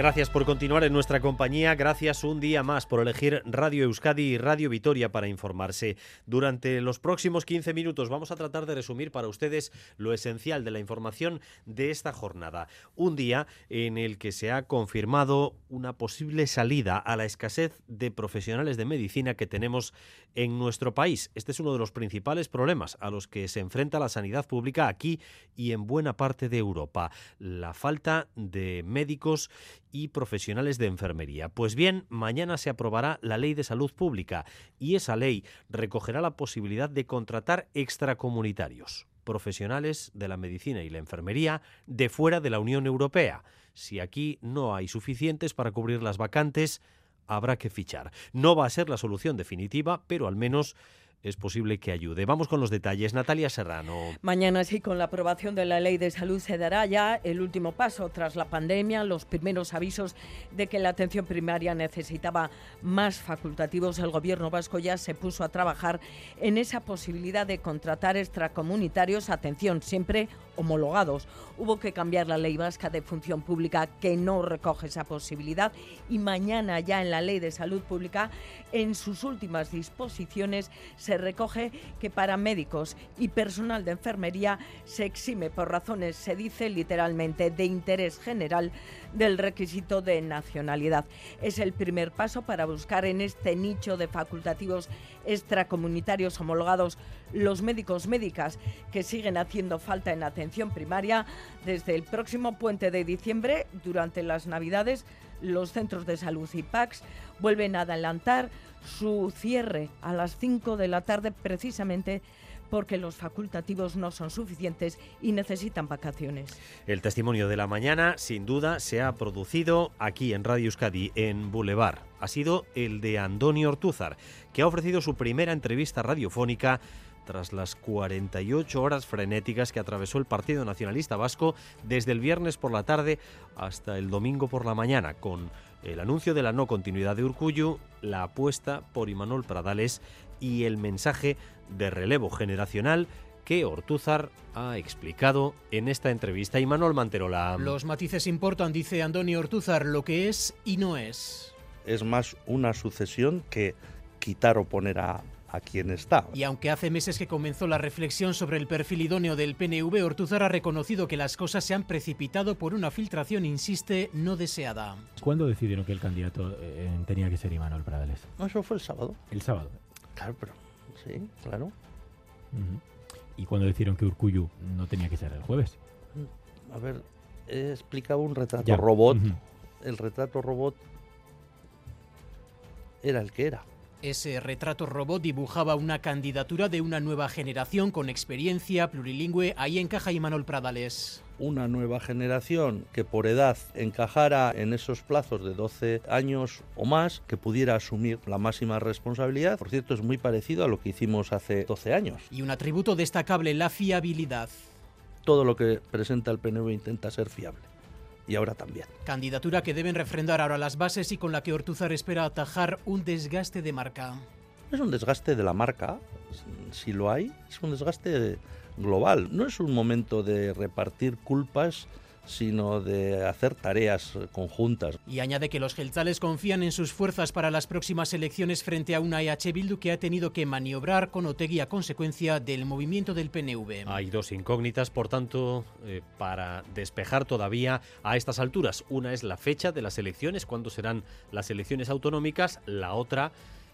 Gracias por continuar en nuestra compañía, gracias un día más por elegir Radio Euskadi y Radio Vitoria para informarse. Durante los próximos 15 minutos vamos a tratar de resumir para ustedes lo esencial de la información de esta jornada. Un día en el que se ha confirmado una posible salida a la escasez de profesionales de medicina que tenemos en nuestro país. Este es uno de los principales problemas a los que se enfrenta la sanidad pública aquí y en buena parte de Europa. La falta de médicos y profesionales de enfermería. Pues bien, mañana se aprobará la Ley de Salud Pública y esa ley recogerá la posibilidad de contratar extracomunitarios, profesionales de la medicina y la enfermería de fuera de la Unión Europea. Si aquí no hay suficientes para cubrir las vacantes, habrá que fichar. No va a ser la solución definitiva, pero al menos es posible que ayude. Vamos con los detalles. Natalia Serrano. Mañana sí, con la aprobación de la ley de salud se dará ya el último paso tras la pandemia, los primeros avisos de que la atención primaria necesitaba más facultativos. El gobierno vasco ya se puso a trabajar en esa posibilidad de contratar extracomunitarios, atención, siempre homologados. Hubo que cambiar la ley vasca de función pública que no recoge esa posibilidad y mañana ya en la ley de salud pública, en sus últimas disposiciones, se recoge que para médicos y personal de enfermería se exime por razones, se dice literalmente, de interés general del requisito de nacionalidad. Es el primer paso para buscar en este nicho de facultativos extracomunitarios homologados los médicos médicas que siguen haciendo falta en atención primaria desde el próximo puente de diciembre durante las Navidades los centros de salud y PACS vuelven a adelantar su cierre a las 5 de la tarde precisamente porque los facultativos no son suficientes y necesitan vacaciones. El testimonio de la mañana, sin duda, se ha producido aquí en Radio Euskadi, en Boulevard. Ha sido el de Antonio Ortúzar, que ha ofrecido su primera entrevista radiofónica tras las 48 horas frenéticas que atravesó el Partido Nacionalista Vasco desde el viernes por la tarde hasta el domingo por la mañana, con el anuncio de la no continuidad de Urcuyu, la apuesta por Imanol Pradales y el mensaje de relevo generacional que Ortúzar ha explicado en esta entrevista. Y Manuel Manterola. Los matices importan, dice Antonio Ortúzar, lo que es y no es. Es más una sucesión que quitar o poner a, a quien está. Y aunque hace meses que comenzó la reflexión sobre el perfil idóneo del PNV, Ortuzar ha reconocido que las cosas se han precipitado por una filtración, insiste, no deseada. ¿Cuándo decidieron que el candidato eh, tenía que ser Imanol Pradales? No, eso fue el sábado. El sábado. Claro, pero sí, claro. ¿Y cuándo decidieron que Urcuyu no tenía que ser el jueves? A ver, he explicado un retrato Ya. robot. El retrato robot era el que era. Ese retrato robot dibujaba una candidatura de una nueva generación con experiencia plurilingüe. Ahí encaja Imanol Pradales. Una nueva generación que por edad encajara en esos plazos de 12 años o más, que pudiera asumir la máxima responsabilidad. Por cierto, es muy parecido a lo que hicimos hace 12 años. Y un atributo destacable, la fiabilidad. Todo lo que presenta el PNV intenta ser fiable. Y ahora también. Candidatura que deben refrendar ahora las bases y con la que Ortuzar espera atajar un desgaste de marca. Es un desgaste de la marca, si lo hay, es un desgaste global. No es un momento de repartir culpas, sino de hacer tareas conjuntas. Y añade que los gelzales confían en sus fuerzas para las próximas elecciones frente a una EH Bildu que ha tenido que maniobrar con Otegui a consecuencia del movimiento del PNV. Hay dos incógnitas, por tanto, eh, para despejar todavía a estas alturas. Una es la fecha de las elecciones, cuándo serán las elecciones autonómicas. La otra,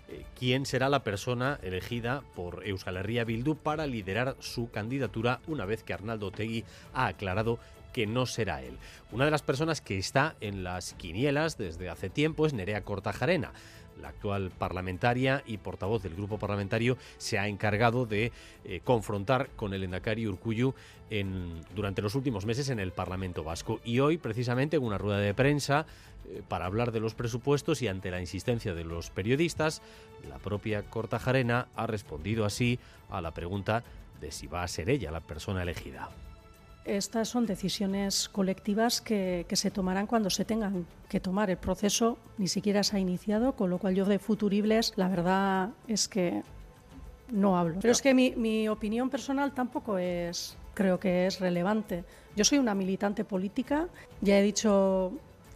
eh, quién será la persona elegida por Euskal Herria Bildu para liderar su candidatura una vez que Arnaldo Otegui ha aclarado que no será él. Una de las personas que está en las quinielas desde hace tiempo es Nerea Cortajarena. La actual parlamentaria y portavoz del grupo parlamentario se ha encargado de eh, confrontar con el Endacari Urcuyu en, durante los últimos meses en el Parlamento Vasco. Y hoy, precisamente, en una rueda de prensa eh, para hablar de los presupuestos y ante la insistencia de los periodistas, la propia Cortajarena ha respondido así a la pregunta de si va a ser ella la persona elegida. Estas son decisiones colectivas que, se tomarán cuando se tengan que tomar. El proceso ni siquiera se ha iniciado, con lo cual yo de futuribles la verdad es que no hablo. Pero es que mi, mi opinión personal tampoco es, creo que es relevante. Yo soy una militante política, ya he dicho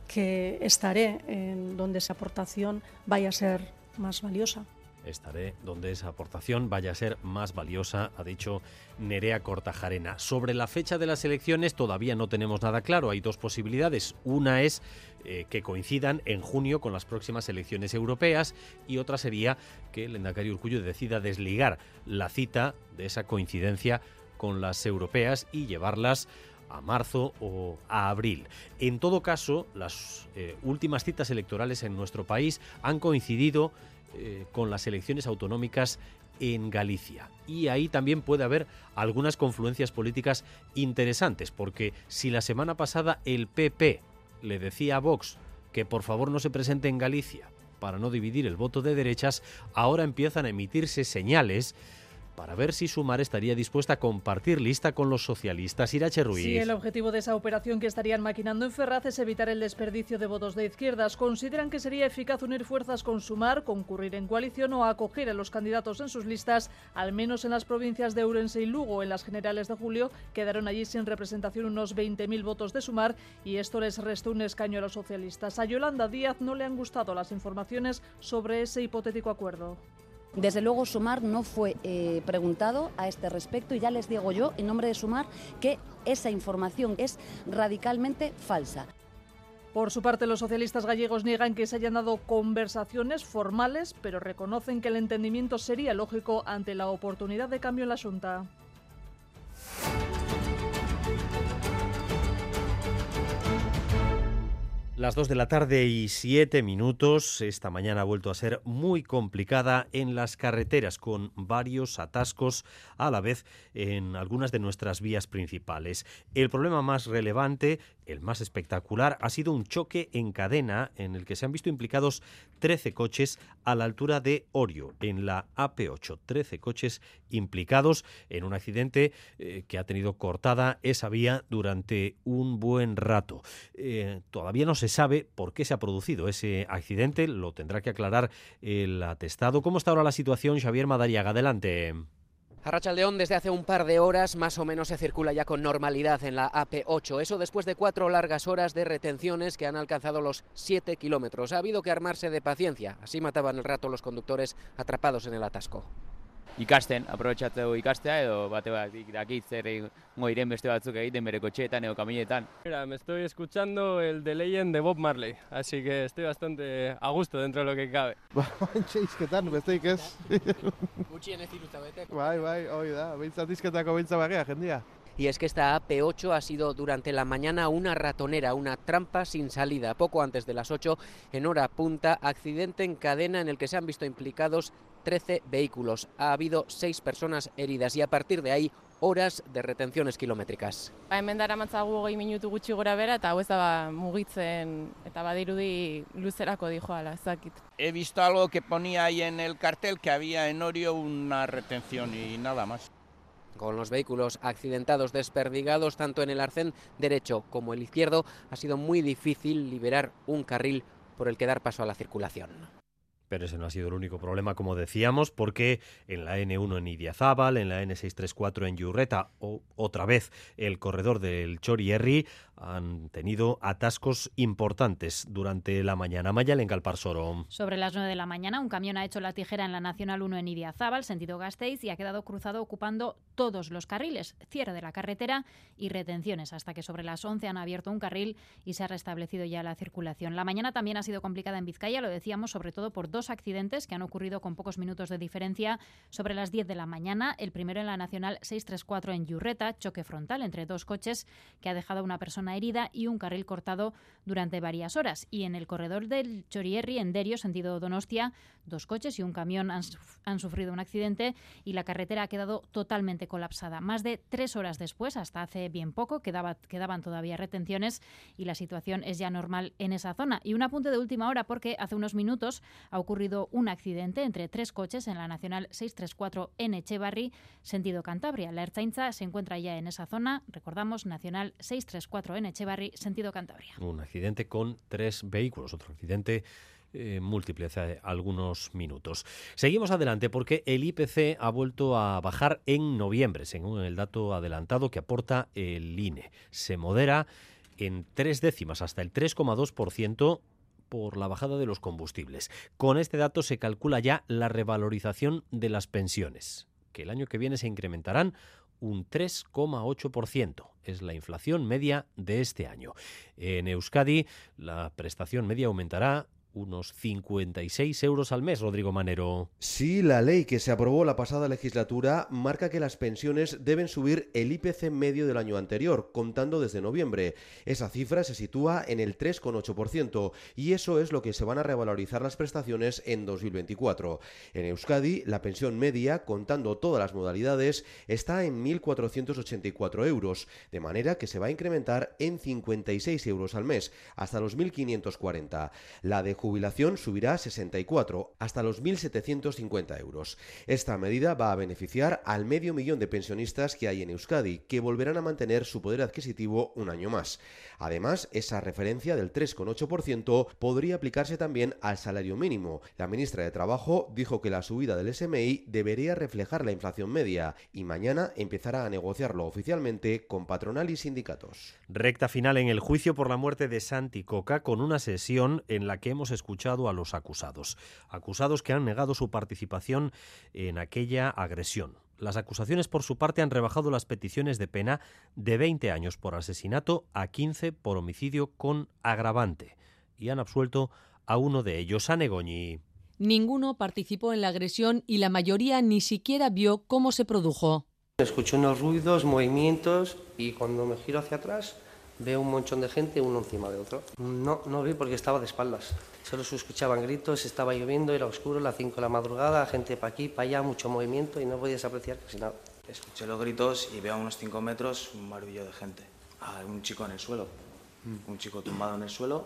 que estaré en donde esa aportación vaya a ser más valiosa estaré donde esa aportación vaya a ser más valiosa, ha dicho Nerea Cortajarena. Sobre la fecha de las elecciones todavía no tenemos nada claro. Hay dos posibilidades. Una es eh, que coincidan en junio con las próximas elecciones europeas y otra sería que el Endacari Urcullo decida desligar la cita de esa coincidencia con las europeas y llevarlas a marzo o a abril. En todo caso, las eh, últimas citas electorales en nuestro país han coincidido eh, con las elecciones autonómicas en Galicia. Y ahí también puede haber algunas confluencias políticas interesantes, porque si la semana pasada el PP le decía a Vox que por favor no se presente en Galicia para no dividir el voto de derechas, ahora empiezan a emitirse señales para ver si Sumar estaría dispuesta a compartir lista con los socialistas. Irache Ruiz. Sí, el objetivo de esa operación que estarían maquinando en Ferraz es evitar el desperdicio de votos de izquierdas. Consideran que sería eficaz unir fuerzas con Sumar, concurrir en coalición o acoger a los candidatos en sus listas, al menos en las provincias de Ourense y Lugo. En las generales de julio quedaron allí sin representación unos 20.000 votos de Sumar y esto les restó un escaño a los socialistas. A Yolanda Díaz no le han gustado las informaciones sobre ese hipotético acuerdo. Desde luego, Sumar no fue eh, preguntado a este respecto y ya les digo yo, en nombre de Sumar, que esa información es radicalmente falsa. Por su parte, los socialistas gallegos niegan que se hayan dado conversaciones formales, pero reconocen que el entendimiento sería lógico ante la oportunidad de cambio en la Junta. Las 2 de la tarde y 7 minutos. Esta mañana ha vuelto a ser muy complicada en las carreteras, con varios atascos a la vez en algunas de nuestras vías principales. El problema más relevante, el más espectacular, ha sido un choque en cadena en el que se han visto implicados 13 coches a la altura de Orio, en la AP8. 13 coches implicados en un accidente eh, que ha tenido cortada esa vía durante un buen rato. Eh, todavía no se sabe por qué se ha producido ese accidente, lo tendrá que aclarar el atestado. ¿Cómo está ahora la situación, Xavier Madariaga? Adelante. Arrachaldeón desde hace un par de horas más o menos se circula ya con normalidad en la AP8. Eso después de cuatro largas horas de retenciones que han alcanzado los 7 kilómetros. Ha habido que armarse de paciencia. Así mataban el rato los conductores atrapados en el atasco. Ikasten, aprobetxatzeu ikastea edo bate bat dakit zer egingo diren beste batzuk egiten bere kotxeetan edo kamiletan. Mira, me estoy escuchando el de Legend de Bob Marley, así que estoy bastante a gusto dentro de lo que cabe. Bantxe izketan, besteik ez. Gutxien ez dirutza bete. bai, bai, hoi da, behintzat izketako behintza bagia, jendia. Y es que esta AP8 ha sido durante la mañana una ratonera, una trampa sin salida. Poco antes de las 8, en hora punta, accidente en cadena en el que se han visto implicados 13 vehículos. Ha habido 6 personas heridas y a partir de ahí horas de retenciones kilométricas. Ba, hemen dara matzagu hogei minutu gutxi gora bera eta hau ez da ba, mugitzen eta badirudi luzerako dijoala, ezakit. He visto algo que ponía ahí en el cartel que había en Orio una retención y nada más. Con los vehículos accidentados desperdigados tanto en el arcén derecho como el izquierdo, ha sido muy difícil liberar un carril por el que dar paso a la circulación. Pero ese no ha sido el único problema, como decíamos, porque en la N1 en Idiazábal, en la N634 en Yurreta o otra vez el corredor del Chorierri han tenido atascos importantes durante la mañana. Mayal en Galparsoro. Sobre las 9 de la mañana, un camión ha hecho la tijera en la Nacional 1 en Idiazábal, sentido Gasteiz, y ha quedado cruzado ocupando todos los carriles, cierre de la carretera y retenciones, hasta que sobre las 11 han abierto un carril y se ha restablecido ya la circulación. La mañana también ha sido complicada en Vizcaya, lo decíamos, sobre todo por dos accidentes que han ocurrido con pocos minutos de diferencia sobre las 10 de la mañana. El primero en la Nacional 634 en Yurreta, choque frontal entre dos coches que ha dejado a una persona herida y un carril cortado durante varias horas. Y en el corredor del Chorierri, en Derio, sentido Donostia, dos coches y un camión han, han sufrido un accidente y la carretera ha quedado totalmente colapsada. Más de tres horas después, hasta hace bien poco, quedaba, quedaban todavía retenciones y la situación es ya normal en esa zona. Y un apunte de última hora porque hace unos minutos ha ocurrido un accidente entre tres coches en la Nacional 634 en Echevarri, sentido Cantabria. La Ertzaintza se encuentra ya en esa zona, recordamos, Nacional 634 en Echevarri, sentido Cantabria. Un accidente con tres vehículos, otro accidente eh, múltiple hace algunos minutos. Seguimos adelante porque el IPC ha vuelto a bajar en noviembre, según el dato adelantado que aporta el INE. Se modera en tres décimas hasta el 3,2% por la bajada de los combustibles. Con este dato se calcula ya la revalorización de las pensiones, que el año que viene se incrementarán un 3,8%. Es la inflación media de este año. En Euskadi, la prestación media aumentará unos 56 euros al mes, Rodrigo Manero. Sí, la ley que se aprobó la pasada legislatura marca que las pensiones deben subir el IPC medio del año anterior, contando desde noviembre. Esa cifra se sitúa en el 3,8% y eso es lo que se van a revalorizar las prestaciones en 2024. En Euskadi, la pensión media, contando todas las modalidades, está en 1.484 euros, de manera que se va a incrementar en 56 euros al mes, hasta los 1.540. La de jubilación subirá a 64, hasta los 1.750 euros. Esta medida va a beneficiar al medio millón de pensionistas que hay en Euskadi, que volverán a mantener su poder adquisitivo un año más. Además, esa referencia del 3,8% podría aplicarse también al salario mínimo. La ministra de Trabajo dijo que la subida del SMI debería reflejar la inflación media y mañana empezará a negociarlo oficialmente con patronal y sindicatos. Recta final en el juicio por la muerte de Santi Coca con una sesión en la que hemos escuchado a los acusados. Acusados que han negado su participación en aquella agresión. Las acusaciones por su parte han rebajado las peticiones de pena de 20 años por asesinato a 15 por homicidio con agravante y han absuelto a uno de ellos, a Negoñi. Ninguno participó en la agresión y la mayoría ni siquiera vio cómo se produjo. Escuché unos ruidos, movimientos y cuando me giro hacia atrás veo un monchón de gente uno encima de otro. No, no vi porque estaba de espaldas. Solo se escuchaban gritos, estaba lloviendo, era oscuro, las 5 de la madrugada, gente para aquí, para allá, mucho movimiento y no podías apreciar casi nada. Escuché los gritos y veo a unos 5 metros un barullo de gente. Un chico en el suelo, un chico tumbado en el suelo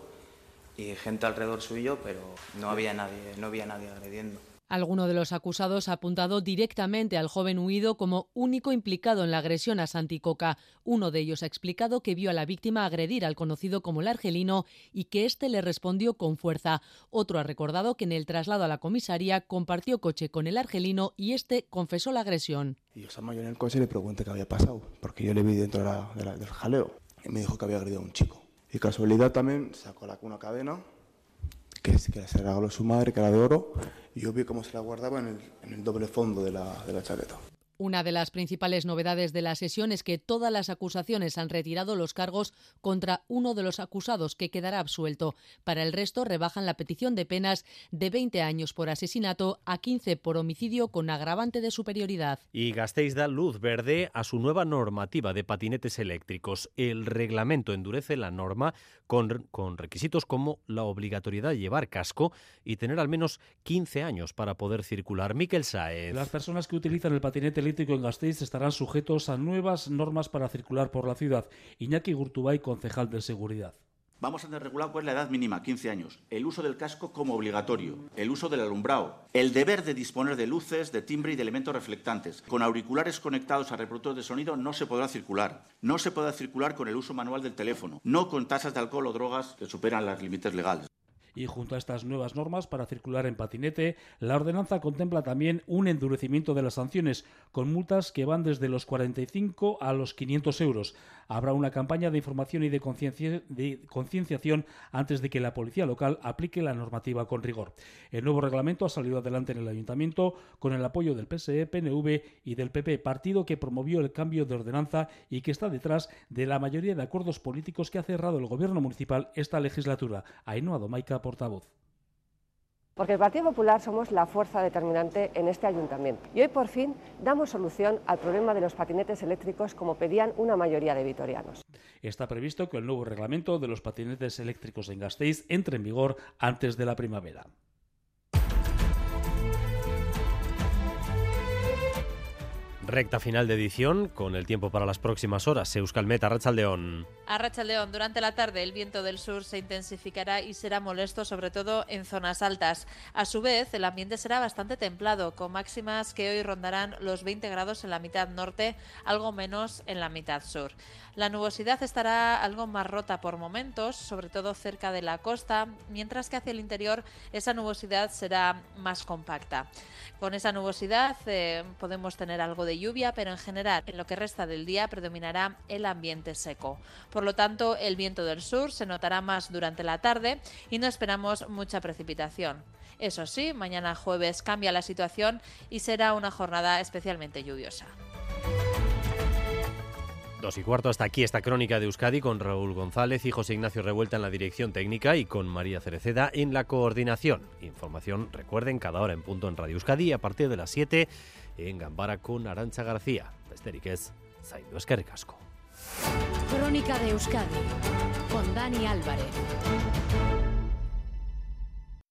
y gente alrededor suyo, pero no había nadie, no había nadie agrediendo. Alguno de los acusados ha apuntado directamente al joven huido como único implicado en la agresión a Santicoca. Uno de ellos ha explicado que vio a la víctima agredir al conocido como el argelino y que éste le respondió con fuerza. Otro ha recordado que en el traslado a la comisaría compartió coche con el argelino y este confesó la agresión. Y yo estaba yo en el coche y le pregunté qué había pasado, porque yo le vi dentro de la- del jaleo y me dijo que había agredido a un chico. Y casualidad también sacó la, una cadena que, que se la regaló su madre, que era de oro, y yo vi cómo se la guardaba en el, en el doble fondo de la, de la chaqueta. Una de las principales novedades de la sesión es que todas las acusaciones han retirado los cargos contra uno de los acusados que quedará absuelto. Para el resto rebajan la petición de penas de 20 años por asesinato a 15 por homicidio con agravante de superioridad. Y Gasteiz da luz verde a su nueva normativa de patinetes eléctricos. El reglamento endurece la norma con, con requisitos como la obligatoriedad de llevar casco y tener al menos 15 años para poder circular. Miquel Saez. Las personas que utilizan el patinete en Gasteiz estarán sujetos a nuevas normas para circular por la ciudad. Iñaki Gurtubay, concejal de seguridad. Vamos a tener regulado cuál es la edad mínima, 15 años. El uso del casco como obligatorio. El uso del alumbrado. El deber de disponer de luces, de timbre y de elementos reflectantes. Con auriculares conectados a reproductores de sonido no se podrá circular. No se podrá circular con el uso manual del teléfono. No con tasas de alcohol o drogas que superan los límites legales. Y junto a estas nuevas normas para circular en patinete, la ordenanza contempla también un endurecimiento de las sanciones, con multas que van desde los 45 a los 500 euros. Habrá una campaña de información y de conciencia- de concienciación antes de que la policía local aplique la normativa con rigor. El nuevo reglamento ha salido adelante en el ayuntamiento con el apoyo del PSE, PNV y del PP, partido que promovió el cambio de ordenanza y que está detrás de la mayoría de acuerdos políticos que ha cerrado el gobierno municipal esta legislatura. Ainhoa Domaica, portavoz. Porque el Partido Popular somos la fuerza determinante en este ayuntamiento. Y hoy por fin damos solución al problema de los patinetes eléctricos como pedían una mayoría de vitorianos. Está previsto que el nuevo reglamento de los patinetes eléctricos en Gasteiz entre en vigor antes de la primavera. Recta final de edición con el tiempo para las próximas horas. Euskalmet, Arrachaldeón. A Rachaldeón, durante la tarde el viento del sur se intensificará y será molesto sobre todo en zonas altas. A su vez, el ambiente será bastante templado, con máximas que hoy rondarán los 20 grados en la mitad norte, algo menos en la mitad sur. La nubosidad estará algo más rota por momentos, sobre todo cerca de la costa, mientras que hacia el interior esa nubosidad será más compacta. Con esa nubosidad eh, podemos tener algo de lluvia, pero en general en lo que resta del día predominará el ambiente seco. Por lo tanto, el viento del sur se notará más durante la tarde y no esperamos mucha precipitación. Eso sí, mañana jueves cambia la situación y será una jornada especialmente lluviosa. Dos y cuarto hasta aquí esta crónica de Euskadi con Raúl González y José Ignacio Revuelta en la dirección técnica y con María Cereceda en la coordinación. Información, recuerden, cada hora en punto en Radio Euskadi a partir de las 7 en Gambara con Arancha García. Besterik ez, zaindu eskerrik asko. Crónica de Euskadi con Dani Álvarez.